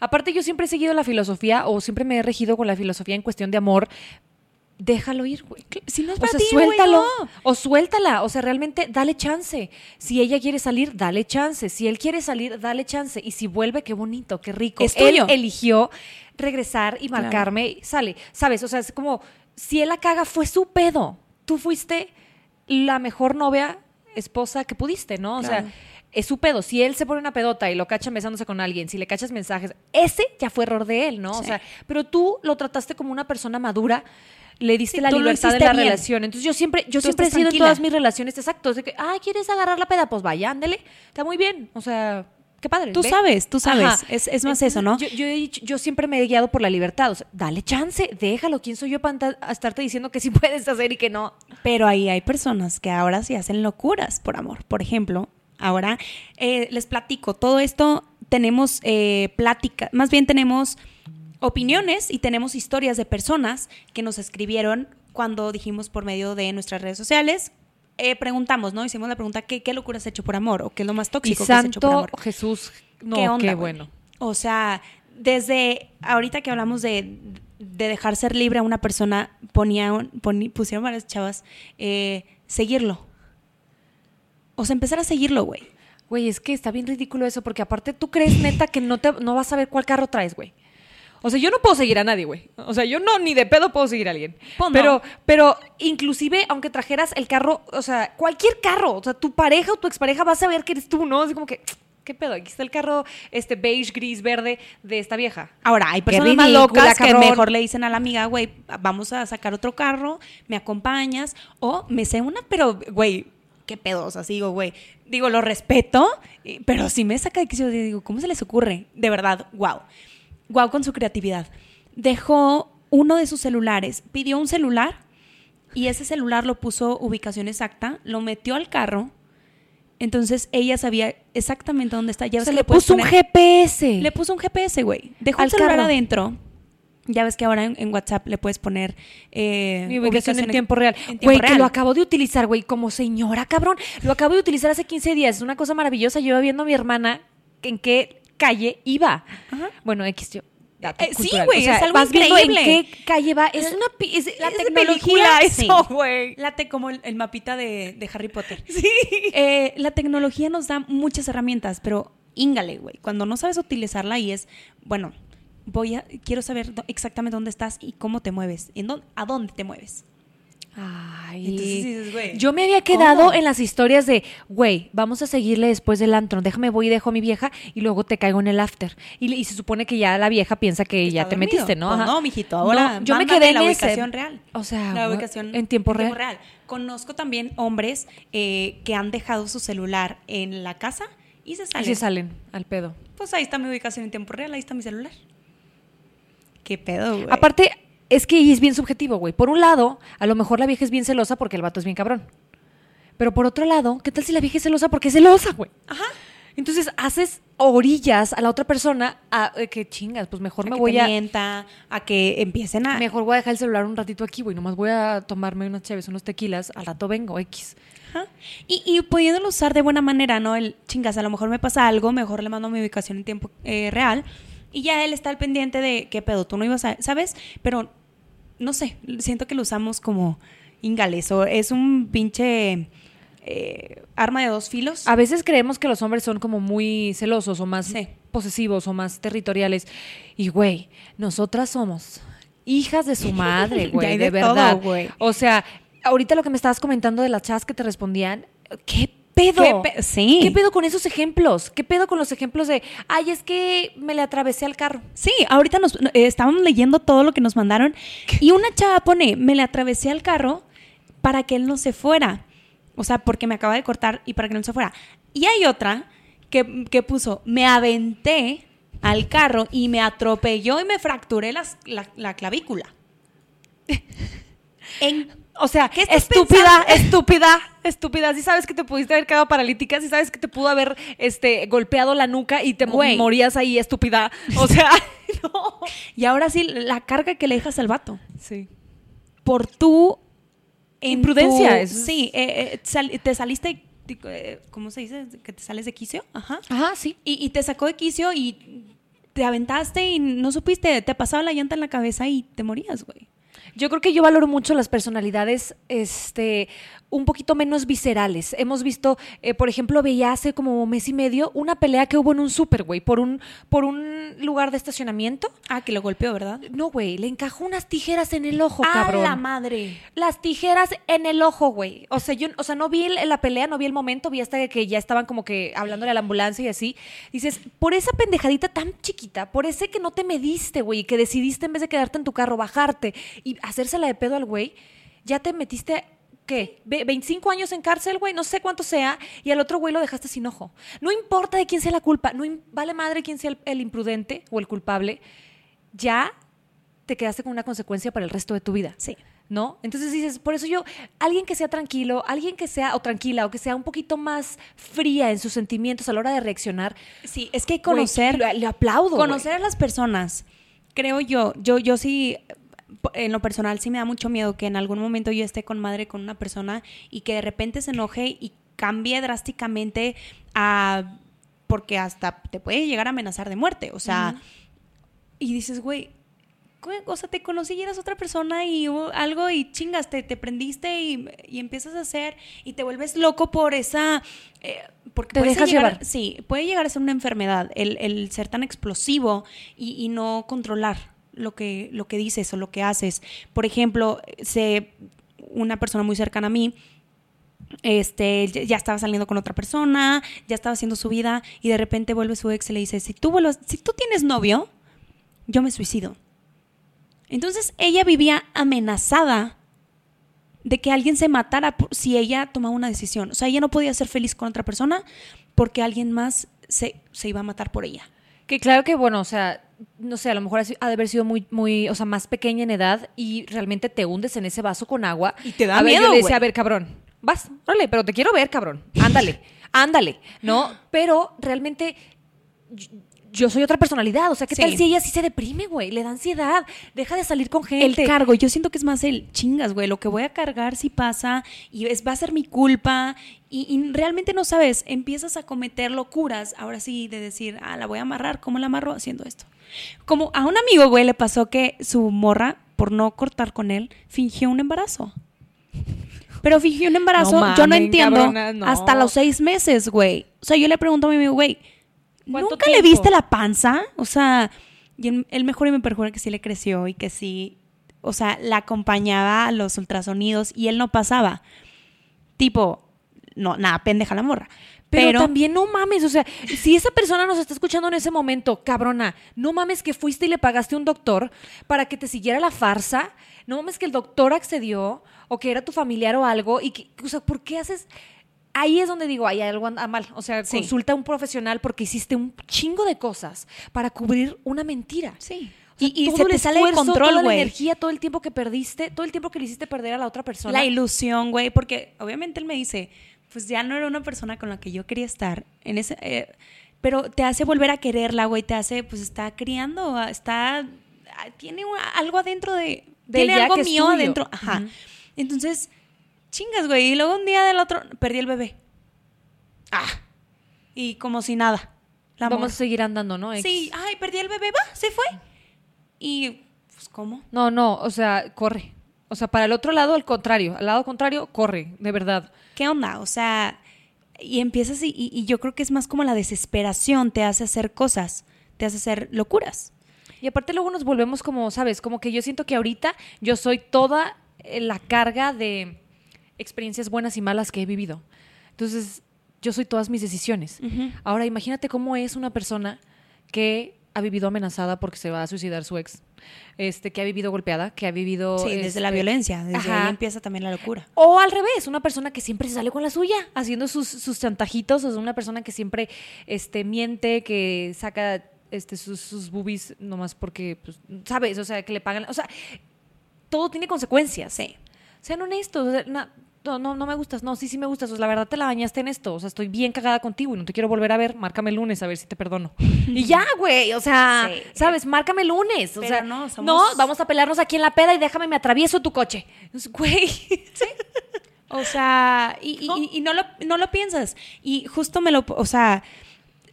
Aparte, yo siempre he seguido la filosofía o siempre me he regido con la filosofía en cuestión de amor. Déjalo ir, güey. Si no es O para sea, ti, güey, suéltalo. no. O suéltala. O sea, realmente dale chance. Si ella quiere salir, dale chance. Si él quiere salir, dale chance. Y si vuelve, qué bonito, qué rico. Es él tuyo. eligió regresar y Claro. marcarme. Sale. ¿Sabes? O sea, es como, si él la caga, fue su pedo. Tú fuiste la mejor novia, esposa que pudiste, ¿no? O Claro. sea, es su pedo. Si él se pone una pedota y lo cachan besándose con alguien, si le cachas mensajes, ese ya fue error de él, ¿no? O sea, pero tú lo trataste como una persona madura, le diste Sí, la libertad de la bien. relación. Entonces yo siempre, yo Tú siempre he sido tranquila. en todas mis relaciones exactos de que, ah, ¿quieres agarrar la peda? Pues vaya, ándele. Está muy bien. O sea, qué padre. Tú ve. sabes, tú sabes. Es- es más eso, ¿no? Yo, yo he dicho- yo siempre me he guiado por la libertad. O sea, dale chance, déjalo. ¿Quién soy yo para estarte diciendo que sí puedes hacer y que no? Pero ahí hay personas que ahora sí hacen locuras por amor. Por ejemplo, ahora eh, les platico, todo esto tenemos eh, plática, más bien tenemos opiniones y tenemos historias de personas que nos escribieron cuando dijimos por medio de nuestras redes sociales. eh, preguntamos, ¿no? Hicimos la pregunta, ¿qué, ¿qué locura has hecho por amor? ¿O qué es lo más Y tóxico que has hecho por amor? Jesús, no, ¿Qué qué, onda, bueno. O sea, desde ahorita que hablamos de, de dejar ser libre a una persona, ponía, pusieron varias chavas, eh, seguirlo. O sea, empezar a seguirlo, güey. Güey, es que está bien ridículo eso, porque aparte tú crees neta que no, te, no vas a ver cuál carro traes, güey. O sea, yo no puedo seguir a nadie, güey. O sea, yo no, ni de pedo puedo seguir a alguien. Pues no. pero, pero inclusive, aunque trajeras el carro, o sea, cualquier carro, o sea, tu pareja o tu expareja va a saber que eres tú, ¿no? Así como que, ¿qué pedo? Aquí está el carro, este beige, gris, verde de esta vieja. Ahora, hay personas más ridícula, locas que mejor le dicen a la amiga, güey, vamos a sacar otro carro, me acompañas, o me sé una, pero, güey, qué pedo, o sea, sí digo, güey, digo, lo respeto, pero si me saca de quicio, digo, ¿cómo se les ocurre? De verdad, wow. Wow con su creatividad. Dejó uno de sus celulares, pidió un celular y ese celular lo puso ubicación exacta, lo metió al carro. Entonces ella sabía exactamente dónde está. Ya O sea, le puso un GPS. le puso un GPS, güey. Dejó Al el celular carro. adentro. Ya ves que ahora en, en WhatsApp le puedes poner eh, Mi ubicación en tiempo real. Güey, que lo acabo de utilizar, güey, como señora, cabrón. Lo acabo de utilizar hace 15 días. Es una cosa maravillosa. Yo iba viendo a mi hermana en qué calle iba. Ajá. Bueno, X, yo. Eh, sí, güey, O sea, es algo vas viendo en increíble. qué calle va. Es una es, La es de tecnología, película eso, güey. Late como el, el mapita de, de Harry Potter. Sí. Eh, la tecnología nos da muchas herramientas, pero íngale, güey. Cuando no sabes utilizarla y es, bueno, voy a, quiero saber exactamente dónde estás y cómo te mueves, en dónde, a dónde te mueves. Ay, Entonces dices, güey, yo me había quedado ¿cómo? en las historias de, güey, vamos a seguirle después del antro, déjame voy y dejo a mi vieja y luego te caigo en el after. Y, y se supone que ya la vieja piensa que ya te dormido. metiste, ¿no? Pues no, mijito, ahora No, yo me quedé en la ese. ubicación real. O sea, la ubicación en tiempo real. Conozco también hombres eh, que han dejado su celular en la casa y se Y salen. se salen al pedo. Pues ahí está mi ubicación en tiempo real, ahí está mi celular. ¿Qué pedo, güey? Aparte, es que es bien subjetivo, güey. Por un lado, a lo mejor la vieja es bien celosa porque el vato es bien cabrón. Pero por otro lado, ¿qué tal si la vieja es celosa porque es celosa, güey? Ajá. Entonces haces orillas a la otra persona a eh, que chingas, pues mejor a me que voy te a mienta, a que empiecen a... mejor voy a dejar el celular un ratito aquí, güey, nomás voy a tomarme unas chaves, unos tequilas, al rato vengo X. Ajá. Y, y pudiéndolo usar de buena manera, ¿no? El chingas, a lo mejor me pasa algo, mejor le mando mi ubicación en tiempo eh, real y ya él está al pendiente de qué pedo, tú no ibas a, ¿sabes? Pero no sé, siento que lo usamos como ingales o es un pinche eh, arma de dos filos. A veces creemos que los hombres son como muy celosos o más Sí. posesivos o más territoriales. Y, güey, nosotras somos hijas de su madre, güey, de, de todo, verdad. O sea, ahorita lo que me estabas comentando de las chavas que te respondían, ¿qué pedo? ¿Qué pe- sí. ¿Qué pedo con esos ejemplos? ¿Qué pedo con los ejemplos de, ay, es que me le atravesé al carro? Sí, ahorita nos eh, estábamos leyendo todo lo que nos mandaron y una chava pone, me le atravesé al carro para que él no se fuera. O sea, porque me acaba de cortar y para que no se fuera. Y hay otra que, que puso, me aventé al carro y me atropelló y me fracturé las- la, la clavícula. En- O sea, ¿Qué estás estúpida, pensando? estúpida, estúpida. Si sabes que te pudiste haber quedado paralítica, si sabes que te pudo haber este, golpeado la nuca y te morías ahí, estúpida. O sea, no. y ahora sí, la carga que le dejas al vato. Sí. Por tu... en Imprudencia, tu- Sí, eh, eh, sal- te saliste... eh, ¿Cómo se dice? Que te sales de quicio. Ajá. Ajá, sí. Y, y te sacó de quicio y te aventaste y no supiste, te pasaba la llanta en la cabeza y te morías, güey. Yo creo que yo valoro mucho las personalidades este, un poquito menos viscerales. Hemos visto, eh, por ejemplo, veía hace como mes y medio una pelea que hubo en un súper, güey, por un, por un lugar de estacionamiento. Ah, que lo golpeó, ¿verdad? No, güey, le encajó unas tijeras en el ojo, ¡A cabrón. la madre! Las tijeras en el ojo, güey. O sea, yo, o sea, no vi el- la pelea, no vi el momento, vi hasta que ya estaban como que hablándole a la ambulancia y así. Dices, por esa pendejadita tan chiquita, por ese que no te mediste, güey, que decidiste en vez de quedarte en tu carro, bajarte y hacérsela de pedo al güey, ya te metiste. ¿Qué? Ve- ¿25 años en cárcel, güey? No sé cuánto sea. Y al otro güey lo dejaste sin ojo. No importa de quién sea la culpa. No vale madre quién sea el- el imprudente o el culpable. Ya te quedaste con una consecuencia para el resto de tu vida. Sí. ¿No? Entonces dices, por eso yo, alguien que sea tranquilo, alguien que sea, o tranquila, o que sea un poquito más fría en sus sentimientos a la hora de reaccionar, Sí, es que conocer... le, le aplaudo. conocer a las personas, creo yo, yo, yo sí, en lo personal sí me da mucho miedo que en algún momento yo esté con madre con una persona y que de repente se enoje y cambie drásticamente a... porque hasta te puede llegar a amenazar de muerte, o sea, y dices, güey, o sea, te conocí y eras otra persona y hubo algo y chingas, te, te prendiste y, y empiezas a hacer y te vuelves loco por esa... eh, porque Te puede dejas llegar- llevar. Sí, puede llegar a ser una enfermedad el, el ser tan explosivo y, y no controlar lo que, lo que dices o lo que haces. Por ejemplo, sé una persona muy cercana a mí este, ya- estaba saliendo con otra persona, ya estaba haciendo su vida y de repente vuelve su ex y le dice, si tú, vuelvas- si tú tienes novio, yo me suicido. Entonces ella vivía amenazada de que alguien se matara si ella tomaba una decisión. O sea, ella no podía ser feliz con otra persona porque alguien más se, se iba a matar por ella. Que claro que, bueno, o sea, no sé, a lo mejor ha de haber sido muy, muy, o sea, más pequeña en edad y realmente te hundes en ese vaso con agua. Y te da a ver, miedo, Yo le decía, a ver, cabrón, vas, órale, pero te quiero ver, cabrón. Ándale, ándale, ¿no? Pero realmente yo, yo soy otra personalidad. O sea, ¿qué Sí. tal si ella sí se deprime, güey? Le da ansiedad, deja de salir con gente. El cargo, yo siento que es más el chingas, güey, lo que voy a cargar si pasa y es, va a ser mi culpa y, y realmente no sabes, empiezas a cometer locuras, ahora sí, de decir, ah, la voy a amarrar, ¿cómo la amarro? Haciendo esto. Como a un amigo, güey, le pasó que su morra, por no cortar con él, fingió un embarazo. Pero fingió un embarazo, No yo no entiendo, cabrona, no. hasta los seis meses, güey. O sea, yo le pregunto a mi amigo, güey, ¿Cuánto ¿nunca le viste la panza? O sea, y él, él mejor y me perjura que sí le creció y que sí, o sea, la acompañaba a los ultrasonidos y él no pasaba. Tipo, no, nada, pendeja la morra. Pero, Pero, también no mames, o sea, si esa persona nos está escuchando en ese momento, cabrona, no mames que fuiste y le pagaste a un doctor para que te siguiera la farsa, no mames que el doctor accedió o que era tu familiar o algo y que, o sea, ¿por qué haces? Ahí es donde digo, hay algo anda mal, o sea, Sí. consulta a un profesional porque hiciste un chingo de cosas para cubrir una mentira. sí. O sea, y, y se te sale de control, toda la energía, todo el tiempo que perdiste, todo el tiempo que le hiciste perder a la otra persona. La ilusión, güey, porque obviamente él me dice, pues ya no era una persona con la que yo quería estar en ese eh, pero te hace volver a quererla, güey, te hace pues está criando, ah, está ah, tiene algo adentro de, De tiene algo mío adentro, ajá. Entonces, chingas, güey, y luego un día del otro perdí el bebé. Ah. Y como si nada. La Vamos a seguir andando, ¿no? Ex? Sí, ay, perdí el bebé, va, se fue. Y pues ¿cómo? No, no, o sea, corre. O sea, para el otro lado, al contrario. Al lado contrario, corre, de verdad. ¿qué onda? O sea, y empiezas y, y- y yo creo que es más como la desesperación te hace hacer cosas, te hace hacer locuras. Y aparte luego nos volvemos como, ¿sabes? Como que yo siento que ahorita yo soy toda eh, la carga de experiencias buenas y malas que he vivido. Entonces, yo soy todas mis decisiones. Ahora, imagínate cómo es una persona que ha vivido amenazada porque se va a suicidar su ex, este, que ha vivido golpeada, que ha vivido... Sí, desde la este, violencia, desde ajá. ahí empieza también la locura. O al revés, una persona que siempre se sale con la suya, haciendo sus, sus chantajitos, o sea, una persona que siempre este, miente, que saca este, sus, sus boobies nomás porque, pues, ¿sabes? O sea, que le pagan. O sea, todo tiene consecuencias. Sí. Sean honestos. o sea, na- no, no, no me gustas. No, sí, sí me gustas. O sea, la verdad te la bañaste en esto. O sea, estoy bien cagada contigo y no te quiero volver a ver. Márcame el lunes a ver si te perdono. y ya, güey. O sea, Sí. ¿sabes? Márcame el lunes. O Pero sea, no, somos- no, vamos a pelearnos aquí en la peda y déjame me atravieso tu coche. Es, Güey. O sea, y, y- y- y no, lo, no lo piensas. Y justo me lo, o sea,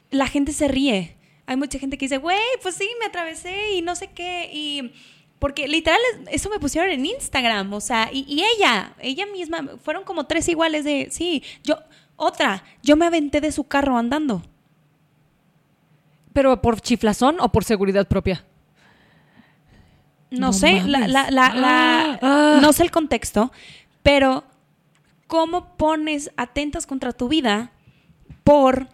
la gente se ríe. Hay mucha gente que dice, güey, pues sí, me atravesé y no sé qué. Y porque literal es- eso me pusieron en Instagram. O sea, y, y ella, ella misma, fueron como tres iguales de, sí, yo, otra, yo me aventé de su carro andando. ¿Pero por chiflazón o por seguridad propia? No, No sé, la, la- la- la- Ah. no sé el contexto, pero ¿cómo pones atentas contra tu vida por,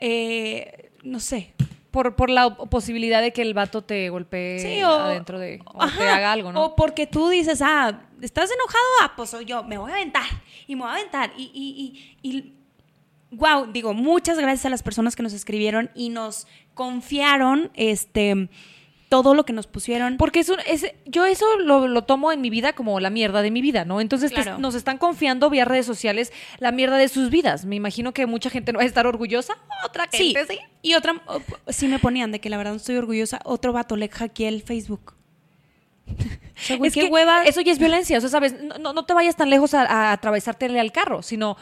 eh, no sé, Por, por la posibilidad de que el vato te golpee Sí, o, adentro de... O Ajá, te haga algo, ¿no? O porque tú dices, ah, ¿estás enojado? Ah, pues soy yo, me voy a aventar y me voy a aventar. Y, y, y, y wow, digo, muchas gracias a las personas que nos escribieron y nos confiaron este todo lo que nos pusieron. Porque es un- es- yo eso lo, lo tomo en mi vida como la mierda de mi vida, ¿no? Entonces te- nos están confiando vía redes sociales la mierda de sus vidas. Me imagino que mucha gente no va a estar orgullosa. Otra Sí, gente sí. y otra, sí me ponían de que la verdad no estoy orgullosa. Otro vato le hackeé el Facebook. O sea, güey, Es qué que hueva. Eso ya es violencia. O sea, ¿sabes? No, no, te vayas tan lejos a, a atravesártele al carro, sino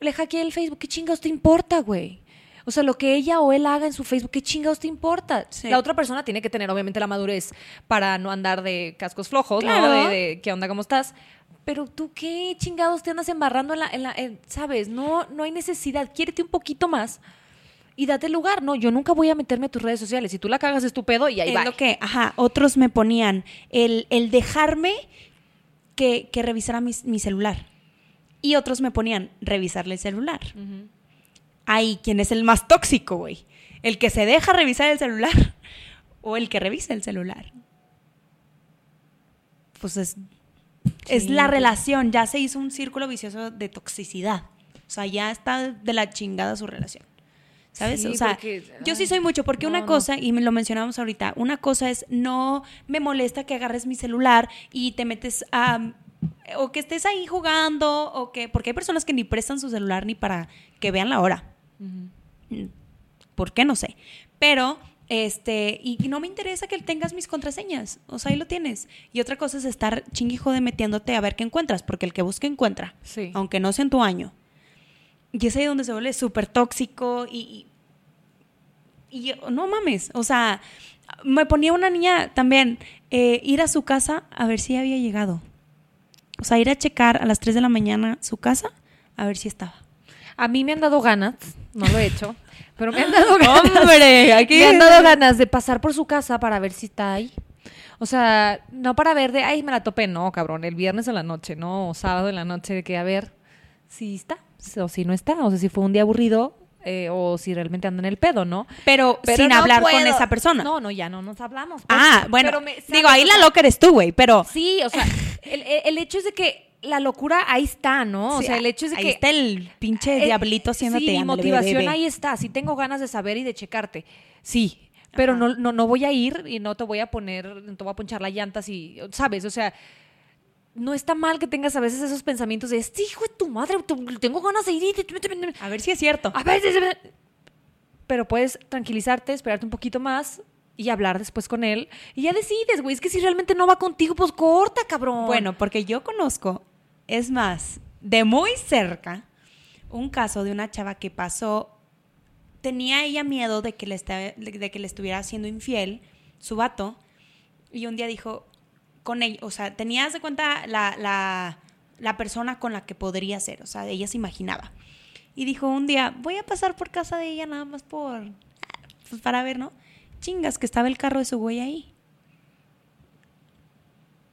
le hackeé el Facebook. ¿Qué chingados te importa, güey? O sea, lo que ella o él haga en su Facebook, ¿qué chingados te importa? Sí. La otra persona tiene que tener, obviamente, la madurez para no andar de cascos flojos, ¿no? Claro. De, de, ¿qué onda, cómo estás? Pero tú, ¿qué chingados te andas embarrando en la, en la en- ¿sabes? No, no hay necesidad. Quiérete un poquito más y date lugar, ¿no? Yo nunca voy a meterme a tus redes sociales. Si tú la cagas, es tu pedo y ahí es va. lo que, ajá, otros me ponían el, el dejarme que, que revisara mi celular. Y otros me ponían revisarle el celular. Ahí, ¿quién es el más tóxico, güey? ¿El que se deja revisar el celular o el que revisa el celular? Pues es, es la relación, ya se hizo un círculo vicioso de toxicidad. O sea, ya está de la chingada su relación. ¿Sabes? Sí, o sea, porque- yo sí ay, soy mucho, porque no, una no. cosa, y me lo mencionamos ahorita, una cosa es no me molesta que agarres mi celular y te metes a o que estés ahí jugando o que porque hay personas que ni prestan su celular ni para que vean la hora. ¿Por qué? No sé. Pero, este, y, y no me interesa que tengas mis contraseñas. O sea, ahí lo tienes. Y otra cosa es estar chinguijo de metiéndote a ver qué encuentras, porque el que busca encuentra. Sí. Aunque no sea en tu año. Y es ahí donde se vuelve súper tóxico y, y, no mames. O sea, me ponía una niña también eh, ir a su casa a ver si había llegado. O sea, ir a checar a las 3 de la mañana su casa a ver si estaba. A mí me han dado ganas, no lo he hecho, pero me han dado ganas. ¡Hombre! Aquí- Me han dado ganas de pasar por su casa para ver si está ahí. O sea, no para ver de, ay, me la topé, no, cabrón, el viernes en la noche, no, o sábado en la noche, de que a ver si está, o si no está, o sea, si fue un día aburrido, eh, o si realmente anda en el pedo, ¿no? Pero, Pero sin no hablar con esa persona. No, no, ya no nos hablamos. pues. ah, bueno. Pero me- digo, ahí la loca eres tú, güey, pero... Sí, o sea, el- el hecho es de que la locura ahí está, ¿no? O Sí, sea, el hecho es de ahí que... está el pinche Eh, diablito haciéndote Sí, motivación bebé. ahí está. Sí tengo ganas de saber y de checarte. Sí, pero no, no, no voy a ir y no te voy a poner, no te voy a ponchar las llantas y, ¿sabes? O sea, no está mal que tengas a veces esos pensamientos de, este hijo de tu madre, tengo ganas de ir. A ver si es cierto. A veces... Pero puedes tranquilizarte, esperarte un poquito más y hablar después con él. Y ya decides, güey. Es que si realmente no va contigo, pues corta, cabrón. Bueno, porque yo conozco, es más, de muy cerca, un caso de una chava que pasó, tenía ella miedo de que le, de que le estuviera haciendo infiel su vato, y un día dijo, con ella, o sea, tenías de cuenta la, la, la persona con la que podría ser, o sea, ella se imaginaba. Y dijo un día, voy a pasar por casa de ella nada más por, pues para ver, ¿no? Chingas, que estaba el carro de su güey ahí.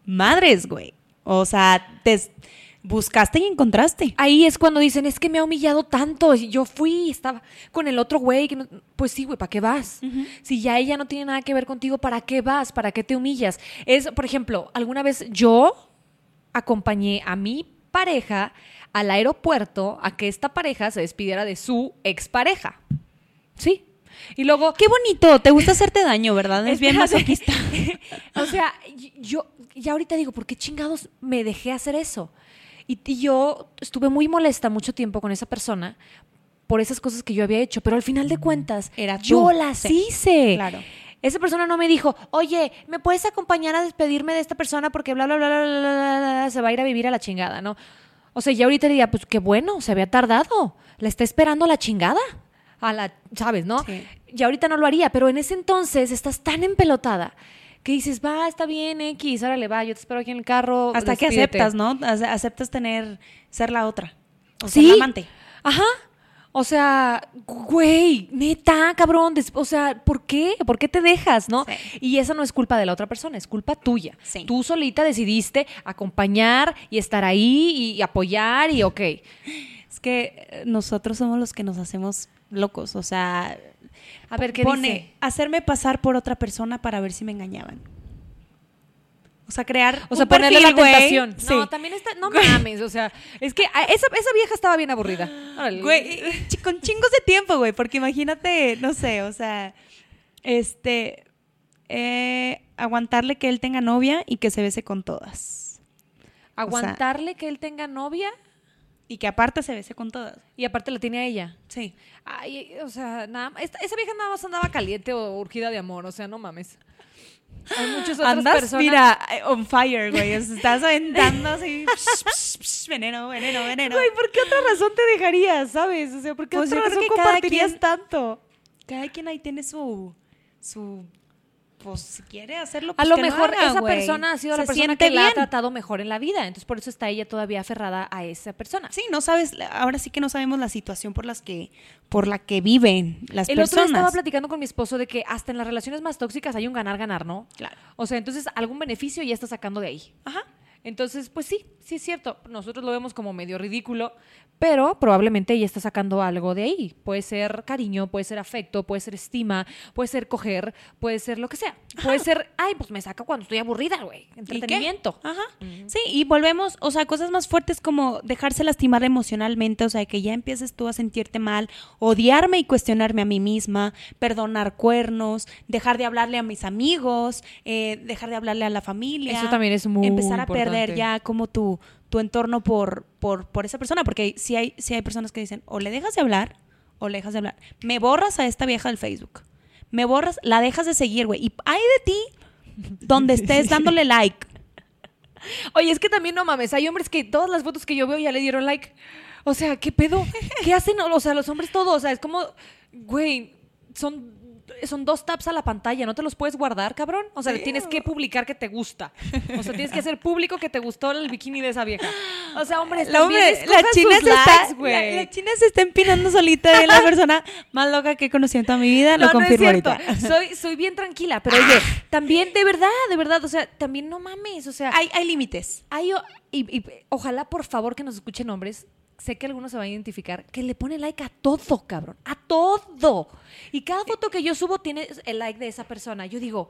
Madres, güey. O sea, te buscaste y encontraste. Ahí es cuando dicen, es que me ha humillado tanto. y Yo fui, estaba con el otro güey. que no- Pues sí, güey, ¿para qué vas? Si ya ella no tiene nada que ver contigo, ¿para qué vas? ¿Para qué te humillas? Es, por ejemplo, alguna vez yo acompañé a mi pareja al aeropuerto a que esta pareja se despidiera de su expareja. Sí. Y luego, Qué bonito, te gusta hacerte daño, ¿verdad? Es bien masoquista. o sea, yo ya ahorita digo, ¿por qué chingados me dejé hacer eso? Y, y yo estuve muy molesta mucho tiempo con esa persona por esas cosas que yo había hecho, pero al final de cuentas, Era yo las sí. hice. Claro. Esa persona no me dijo, oye, ¿me puedes acompañar a despedirme de esta persona porque bla, bla, bla, bla, bla, bla, bla se va a ir a vivir a la chingada, ¿no? O sea, ya ahorita diría, pues qué bueno, se había tardado, la está esperando a la chingada, a la, ¿sabes, no? Sí. Ya ahorita no lo haría, pero en ese entonces estás tan empelotada que dices, va, está bien, X, órale, va, yo te espero aquí en el carro. Hasta que despídete". aceptas, ¿no? Ace- Aceptas tener, ser la otra. O Sí. ser la amante. Ajá. O sea, güey, neta, cabrón. O sea, ¿por qué? ¿Por qué te dejas, no? Sí. Y esa no es culpa de la otra persona, es culpa tuya. Sí. Tú solita decidiste acompañar y estar ahí y apoyar y ok. Es que eh, nosotros somos los que nos hacemos locos. O sea, A ver, ¿qué pone dice? hacerme pasar por otra persona para ver si me engañaban. O sea, crear. O sea, un ponerle perfil, la güey. tentación. Sí. No, también está. No mames, o sea, es que a- esa, esa vieja estaba bien aburrida. Órale. Güey, con chingos de tiempo, güey, porque imagínate, no sé, o sea, este, eh, aguantarle que él tenga novia y que se bese con todas. Aguantarle que él tenga novia. Y que aparte se bese con todas. Y aparte la tiene a ella. Sí. Ay, o sea, nada, esta- esa vieja nada más andaba caliente o urgida de amor, o sea, no mames. Hay muchas otras Andas, personas. mira, eh, on fire, güey. Estás aventando así. psh, psh, psh, veneno, veneno, veneno. Güey, ¿por qué otra razón te dejarías, sabes? O sea, ¿por qué Pues otra razón compartirías quien- tanto? Cada quien ahí tiene su. su pues si quiere hacerlo, A pues lo que lo mejor haga, esa persona ha sido la persona que la ha tratado mejor en la vida, entonces por eso está ella todavía aferrada a esa persona. Sí, no sabes, ahora sí que no sabemos la situación por las que, por la que viven las El otro personas. día estaba platicando con mi esposo de que hasta en las relaciones más tóxicas hay un ganar-ganar, ¿no? Claro. O sea, entonces algún beneficio ya está sacando de ahí. Ajá. Entonces, pues sí, sí es cierto. Nosotros lo vemos como medio ridículo, pero probablemente ella está sacando algo de ahí. Puede ser cariño, puede ser afecto, puede ser estima, puede ser coger, puede ser lo que sea. Puede ser, ay, pues me saca cuando estoy aburrida, güey. Entretenimiento. Ajá. Sí, y volvemos, o sea, cosas más fuertes como dejarse lastimar emocionalmente, o sea, que ya empieces tú a sentirte mal, odiarme y cuestionarme a mí misma, perdonar cuernos, dejar de hablarle a mis amigos, eh, dejar de hablarle a la familia. Eso también es muy Empezar a perder ya como tu, tu entorno por, por, por esa persona, porque si hay, si hay personas que dicen, o le dejas de hablar, o le dejas de hablar. Me borras a esta vieja del Facebook. Me borras, la dejas de seguir, güey. Y hay de ti donde estés dándole like. Oye, es que también no mames, hay hombres que todas las fotos que yo veo ya le dieron like. O sea, ¿qué pedo? ¿Qué hacen? O sea, los hombres todos, o sea, es como, güey, son, son dos taps a la pantalla, ¿no te los puedes guardar, cabrón? O sea, Sí. tienes que publicar que te gusta. O sea, tienes que hacer público que te gustó el bikini de esa vieja. O sea, La, hombre, la china se está, likes, la, güey. la china se está empinando solita de la persona más loca que he conocido en toda mi vida, lo No, no es confirmo ahorita. Soy, soy bien tranquila, pero oye, también de verdad, de verdad, o sea, también no mames, o sea, Hay, hay límites. Hay y ojalá, por favor, que nos escuchen hombres. Sé que algunos se van a identificar. Que le pone like a todo, cabrón. A todo. Y cada foto que yo subo tiene el like de esa persona. Yo digo,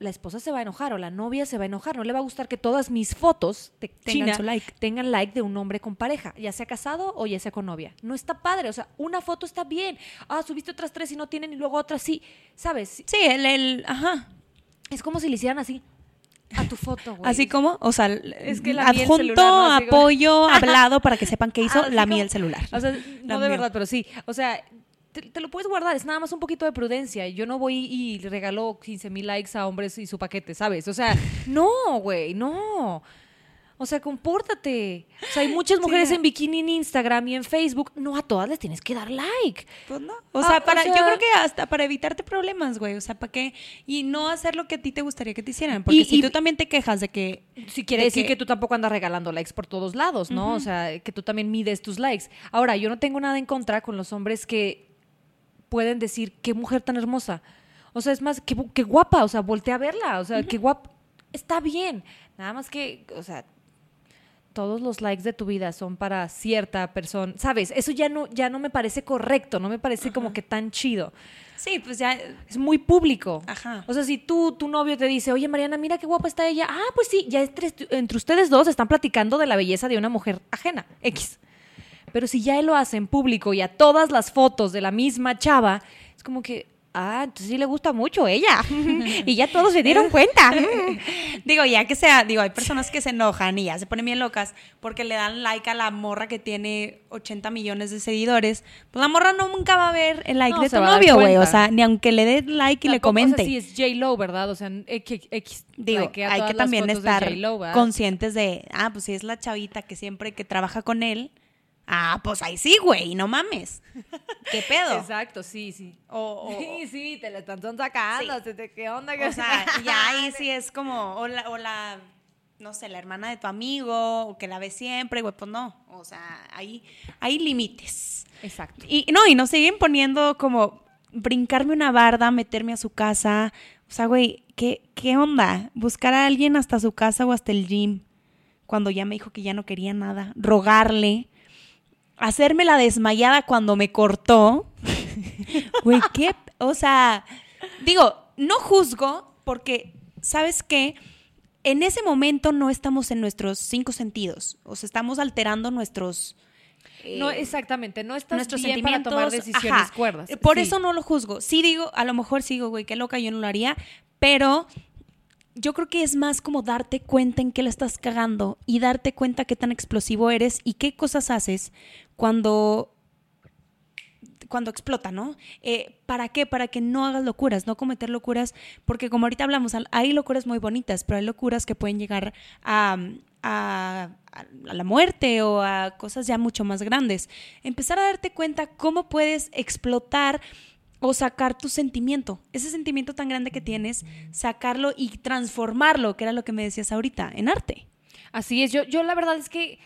la esposa se va a enojar o la novia se va a enojar. No le va a gustar que todas mis fotos de Tengan su like. tengan like de un hombre con pareja, ya sea casado o ya sea con novia. No está padre. O sea, una foto está bien. Ah, subiste otras tres y no tienen y luego otras sí. ¿Sabes? Sí, el, el- ajá. Es como si le hicieran así a tu foto, güey. Así como, o sea, Es que la adjunto, apoyo, hablado para que sepan qué hizo Así la como- mía el celular. O sea, La no de verdad, pero sí. O sea, te, te lo puedes guardar, es nada más un poquito de prudencia. Yo no voy y regalo 15 mil likes a hombres y su paquete, ¿sabes? O sea, no, güey, no. O sea, compórtate. O sea, hay muchas mujeres en bikini en Instagram y en Facebook. No a todas les tienes que dar like. Pues no. O Ah, sea, o para, sea- yo creo que hasta para evitarte problemas, güey. O sea, ¿para qué? Y no hacer lo que a ti te gustaría que te hicieran. Porque Y- si y- tú también te quejas de que. Si quiere de decir que... tú tampoco andas regalando likes por todos lados, ¿no? O sea, que tú también mides tus likes. Ahora, yo no tengo nada en contra con los hombres que pueden decir, qué mujer tan hermosa. O sea, es más, qué, qué guapa, o sea, voltea a verla, o sea, qué guapa. Está bien. Nada más que, o sea, todos los likes de tu vida son para cierta persona. ¿Sabes? Eso ya no, ya no me parece correcto, no me parece como que tan chido. Sí, pues ya. Es muy público. Ajá. O sea, si tú, tu novio te dice, oye, Mariana, mira qué guapa está ella. Ah, pues sí, ya entre, entre ustedes dos están platicando de la belleza de una mujer ajena, X. Pero si ya él lo hace en público y a todas las fotos de la misma chava, es como que, ah, entonces sí le gusta mucho ella. y ya todos se dieron cuenta. Digo, ya que sea, digo, hay personas que se enojan y ya se ponen bien locas porque le dan like a la morra que tiene 80 millones de seguidores. Pues la morra no nunca va a ver el like No, de tu novio, güey. O sea, ni aunque le dé like y le comente. O sea, sí es J-Lo, ¿verdad? O sea, X, X Digo, hay que también de estar conscientes de, ah, pues si es la chavita que siempre que trabaja con él, ah, pues ahí sí, güey, no mames. ¿Qué pedo? Exacto, sí, sí. O, o- Sí, sí, te la están sacando. ¿Qué onda? o sea, ya ahí sí es como, o la, o la, no sé, la hermana de tu amigo, o que la ves siempre, güey, pues no. O sea, ahí hay límites. Exacto. Y no, y nos siguen poniendo como brincarme una barda, meterme a su casa. O sea, güey, ¿qué, ¿qué onda? Buscar a alguien hasta su casa o hasta el gym. Cuando ya me dijo que ya no quería nada. Rogarle. Hacerme la desmayada cuando me cortó. Güey, ¿qué? O sea, digo, no juzgo porque, ¿sabes qué? En ese momento no estamos en nuestros cinco sentidos. O sea, estamos alterando nuestros... No, eh, exactamente, no estás nuestros bien para sentimientos. tomar decisiones ajá. cuerdas. Por Sí. eso no lo juzgo. Sí digo, a lo mejor sí digo, güey, qué loca, yo no lo haría, pero yo creo que es más como darte cuenta en qué le estás cagando y darte cuenta qué tan explosivo eres y qué cosas haces cuando cuando explota, ¿no? Eh, ¿Para qué? Para que no hagas locuras, no cometer locuras, porque como ahorita hablamos, hay locuras muy bonitas, pero hay locuras que pueden llegar a, a, la muerte o a cosas ya mucho más grandes. Empezar a darte cuenta cómo puedes explotar o sacar tu sentimiento, ese sentimiento tan grande que tienes, sacarlo y transformarlo, que era lo que me decías ahorita, en arte. Así es, yo, yo la verdad es que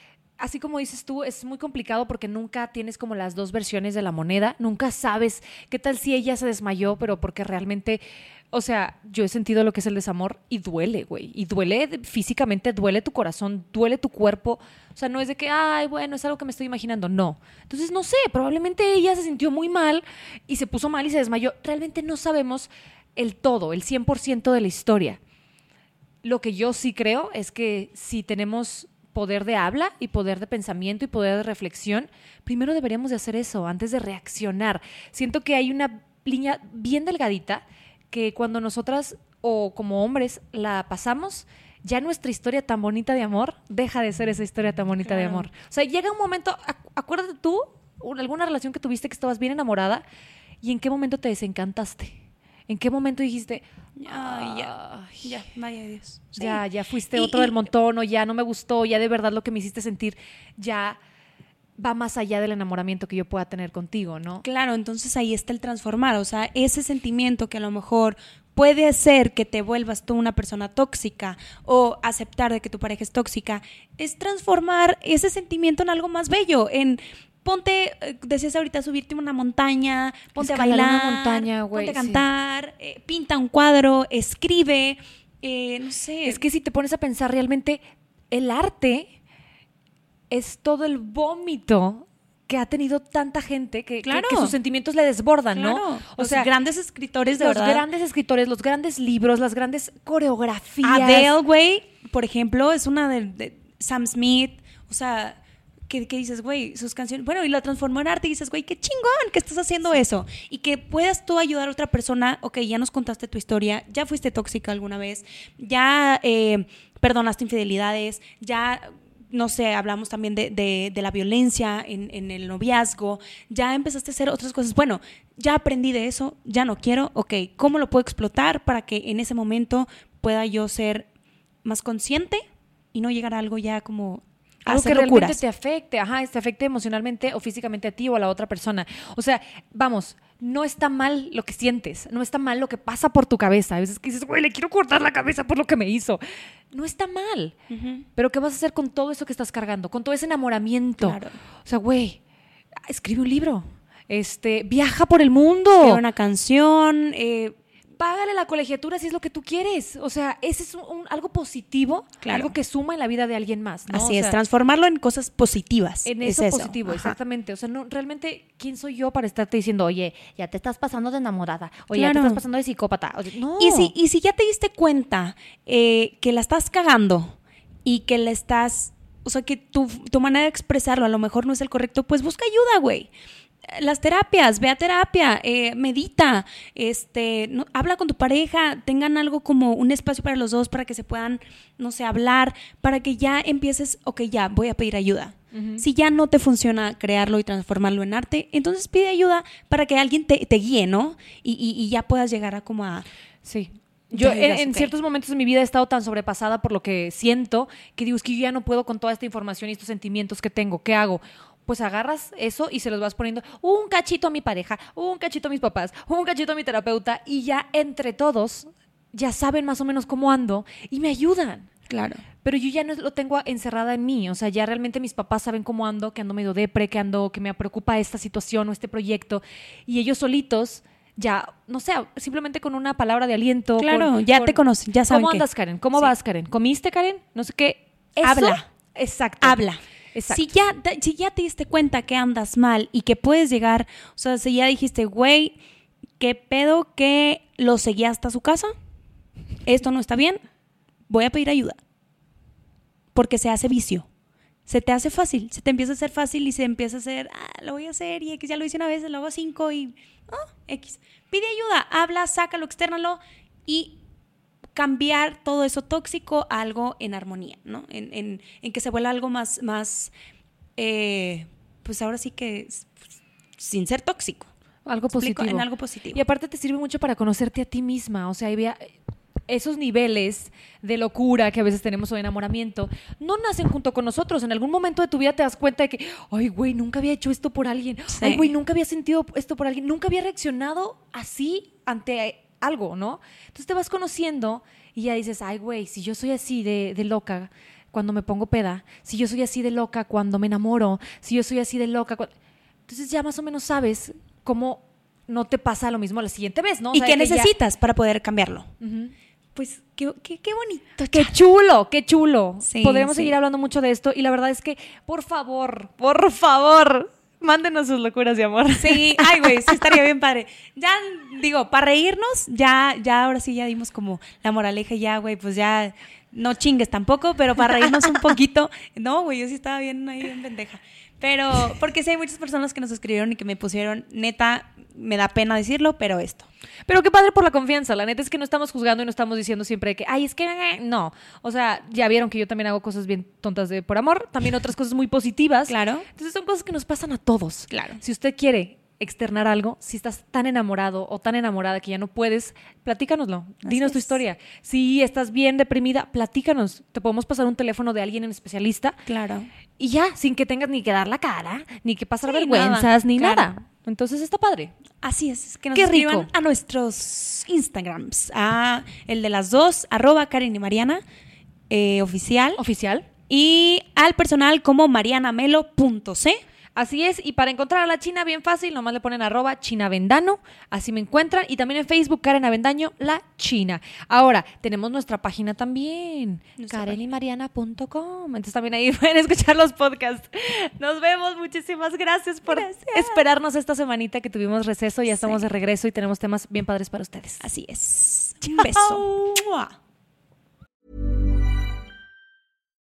así como dices tú, es muy complicado porque nunca tienes como las dos versiones de la moneda, nunca sabes qué tal si ella se desmayó, pero porque realmente, o sea, yo he sentido lo que es el desamor y duele, güey, y duele físicamente, duele tu corazón, duele tu cuerpo, o sea, no es de que, ay, bueno, es algo que me estoy imaginando, no. Entonces, no sé, probablemente ella se sintió muy mal y se puso mal y se desmayó, realmente no sabemos el todo, el 100% de la historia. Lo que yo sí creo es que si tenemos poder de habla y poder de pensamiento y poder de reflexión, primero deberíamos de hacer eso antes de reaccionar. Siento que hay una línea bien delgadita que cuando nosotras o como hombres la pasamos, ya nuestra historia tan bonita de amor deja de ser esa historia tan bonita de amor. O sea, llega un momento, acuérdate tú, alguna relación que tuviste que estabas bien enamorada y en qué momento te desencantaste. ¿En qué momento dijiste, Ay, ya, ya, vaya Dios. Ya, ya fuiste otro del montón o ya no me gustó, ya de verdad lo que me hiciste sentir ya va más allá del enamoramiento que yo pueda tener contigo, ¿no? Claro, entonces ahí está el transformar, o sea, ese sentimiento que a lo mejor puede ser que te vuelvas tú una persona tóxica o aceptar de que tu pareja es tóxica, es transformar ese sentimiento en algo más bello, en ponte, eh, decías ahorita, subirte a una montaña, ponte a bailar, montaña, ponte a cantar, eh, pinta un cuadro, escribe, eh, no sé. Es que si te pones a pensar realmente, el arte es todo el vómito que ha tenido tanta gente que, claro. que, sus sentimientos le desbordan, ¿no? O sea, grandes escritores de los verdad. Los grandes escritores, los grandes libros, las grandes coreografías. Adele, güey, por ejemplo, es una de Sam Smith, o sea, que, dices, güey, sus canciones, bueno, y la transformó en arte y dices, güey, qué chingón que estás haciendo eso. Y que puedas tú ayudar a otra persona, ok, ya nos contaste tu historia, ya fuiste tóxica alguna vez, ya eh, perdonaste infidelidades, ya no sé, hablamos también de, de, la violencia en, en, el noviazgo, ya empezaste a hacer otras cosas. Bueno, ya aprendí de eso, ya no quiero, ok, ¿cómo lo puedo explotar para que en ese momento pueda yo ser más consciente y no llegar a algo ya como algo que realmente te afecte, ajá, te afecte emocionalmente o físicamente a ti o a la otra persona. O sea, vamos, no está mal lo que sientes, no está mal lo que pasa por tu cabeza. A veces que dices, güey, le quiero cortar la cabeza por lo que me hizo. No está mal. Pero ¿qué vas a hacer con todo eso que estás cargando? Con todo ese enamoramiento. O sea, güey, escribe un libro. Este, viaja por el mundo. una canción, eh, págale la colegiatura si es lo que tú quieres. O sea, ese es un, algo positivo, algo que suma en la vida de alguien más. Así es, transformarlo en cosas positivas. En eso, positivo, exactamente. O sea, no, realmente, ¿quién soy yo para estarte diciendo, oye, ya te estás pasando de enamorada, oye, ya te estás pasando de psicópata? no. Y si, y si ya te diste cuenta eh, que la estás cagando y que le estás, o sea, que tu, tu manera de expresarlo a lo mejor no es el correcto, pues busca ayuda, güey las terapias, ve a terapia, eh, medita, este, habla con tu pareja, tengan algo como un espacio para los dos para que se puedan, no sé, hablar, para que ya empieces, ok, ya, voy a pedir ayuda. Si ya no te funciona crearlo y transformarlo en arte, entonces pide ayuda para que alguien te, guíe, ¿no? Y, ya puedas llegar a como a... Sí. Yo en, ciertos momentos de mi vida he estado tan sobrepasada por lo que siento que digo, es que yo ya no puedo con toda esta información y estos sentimientos que tengo. ¿Qué hago? Pues agarras eso y se los vas poniendo un cachito a mi pareja, un cachito a mis papás, un cachito a mi terapeuta y ya entre todos ya saben más o menos cómo ando y me ayudan. Claro. Pero yo ya no lo tengo encerrada en mí, o sea, ya realmente mis papás saben cómo ando, que ando medio depre, que ando, que me preocupa esta situación o este proyecto y ellos solitos ya, no sé, simplemente con una palabra de aliento. Claro, ya te conocen, ya saben. ¿Cómo andas, Karen? ¿Cómo vas, Karen? ¿Comiste, Karen? No sé qué. Habla. Exacto. Habla. Si ya, si ya te diste cuenta que andas mal y que puedes llegar, o sea, si ya dijiste, güey, ¿qué pedo que lo seguía hasta su casa? Esto no está bien, voy a pedir ayuda. Porque se hace vicio. Se te hace fácil, se te empieza a hacer fácil y se empieza a hacer, ah, lo voy a hacer y X ya lo hice una vez, lo hago cinco y, ah, X. Pide ayuda, habla, sácalo, externalo y cambiar todo eso tóxico a algo en armonía, ¿no? En, en- en que se vuelva algo más, más eh, pues ahora sí que pues, sin ser tóxico. Algo positivo. En algo positivo. Y aparte te sirve mucho para conocerte a ti misma. O sea, había esos niveles de locura que a veces tenemos o de enamoramiento no nacen junto con nosotros. En algún momento de tu vida te das cuenta de que, ay, güey, nunca había hecho esto por alguien. Sí. Ay, güey, nunca había sentido esto por alguien. Nunca había reaccionado así ante algo, ¿no? Entonces te vas conociendo y ya dices, ay, güey, si yo soy así de, de loca cuando me pongo peda, si yo soy así de loca cuando me enamoro, si yo soy así de loca cuando... Entonces ya más o menos sabes cómo no te pasa lo mismo la siguiente vez, ¿no? O ¿Y sea, qué ya- necesitas para poder cambiarlo? Pues qué, qué, qué bonito. Qué chulo, qué chulo. Sí, Podremos sí. seguir hablando mucho de esto y la verdad es que, por favor, por favor, mándenos sus locuras de amor. Sí, ay, güey, sí estaría bien padre. Ya, digo, para reírnos, ya, ya ahora sí ya dimos como la moraleja, ya, güey, pues ya no chingues tampoco, pero para reírnos un poquito. No, güey, yo sí estaba bien ahí, bien pendeja. Pero, porque sí hay muchas personas que nos escribieron y que me pusieron, neta, me da pena decirlo, pero esto. Pero qué padre por la confianza. La neta es que no estamos juzgando y no estamos diciendo siempre que, ay, es que eh, no. O sea, ya vieron que yo también hago cosas bien tontas de por amor, también otras cosas muy positivas. Claro. Entonces son cosas que nos pasan a todos. Claro. Si usted quiere externar algo, si estás tan enamorado o tan enamorada que ya no puedes, platícanoslo. Dinos tu es. historia. Si estás bien deprimida, platícanos. Te podemos pasar un teléfono de alguien en especialista Claro. Y ya, sin que tengas ni que dar la cara, ni que pasar Sí, vergüenzas, nada, ni claro. nada. Entonces está padre. Así es, que nos Qué escriban rico. a nuestros Instagrams, a el de las dos, arroba Karen y Mariana, eh, oficial, Oficial. y al personal como marianamelo.c. Así es, y para encontrar a la China bien fácil, nomás le ponen arroba chinavendano, así me encuentran, y también en Facebook Karen Avendaño, la China. Ahora, tenemos nuestra página también, karenymariana.com, entonces también ahí pueden escuchar los podcasts. Nos vemos, muchísimas gracias por Gracias. esperarnos esta semanita que tuvimos receso, ya estamos Sí. de regreso y tenemos temas bien padres para ustedes. Así es. Un beso.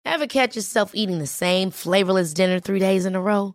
Ever catch yourself eating the same flavorless dinner three days in a row?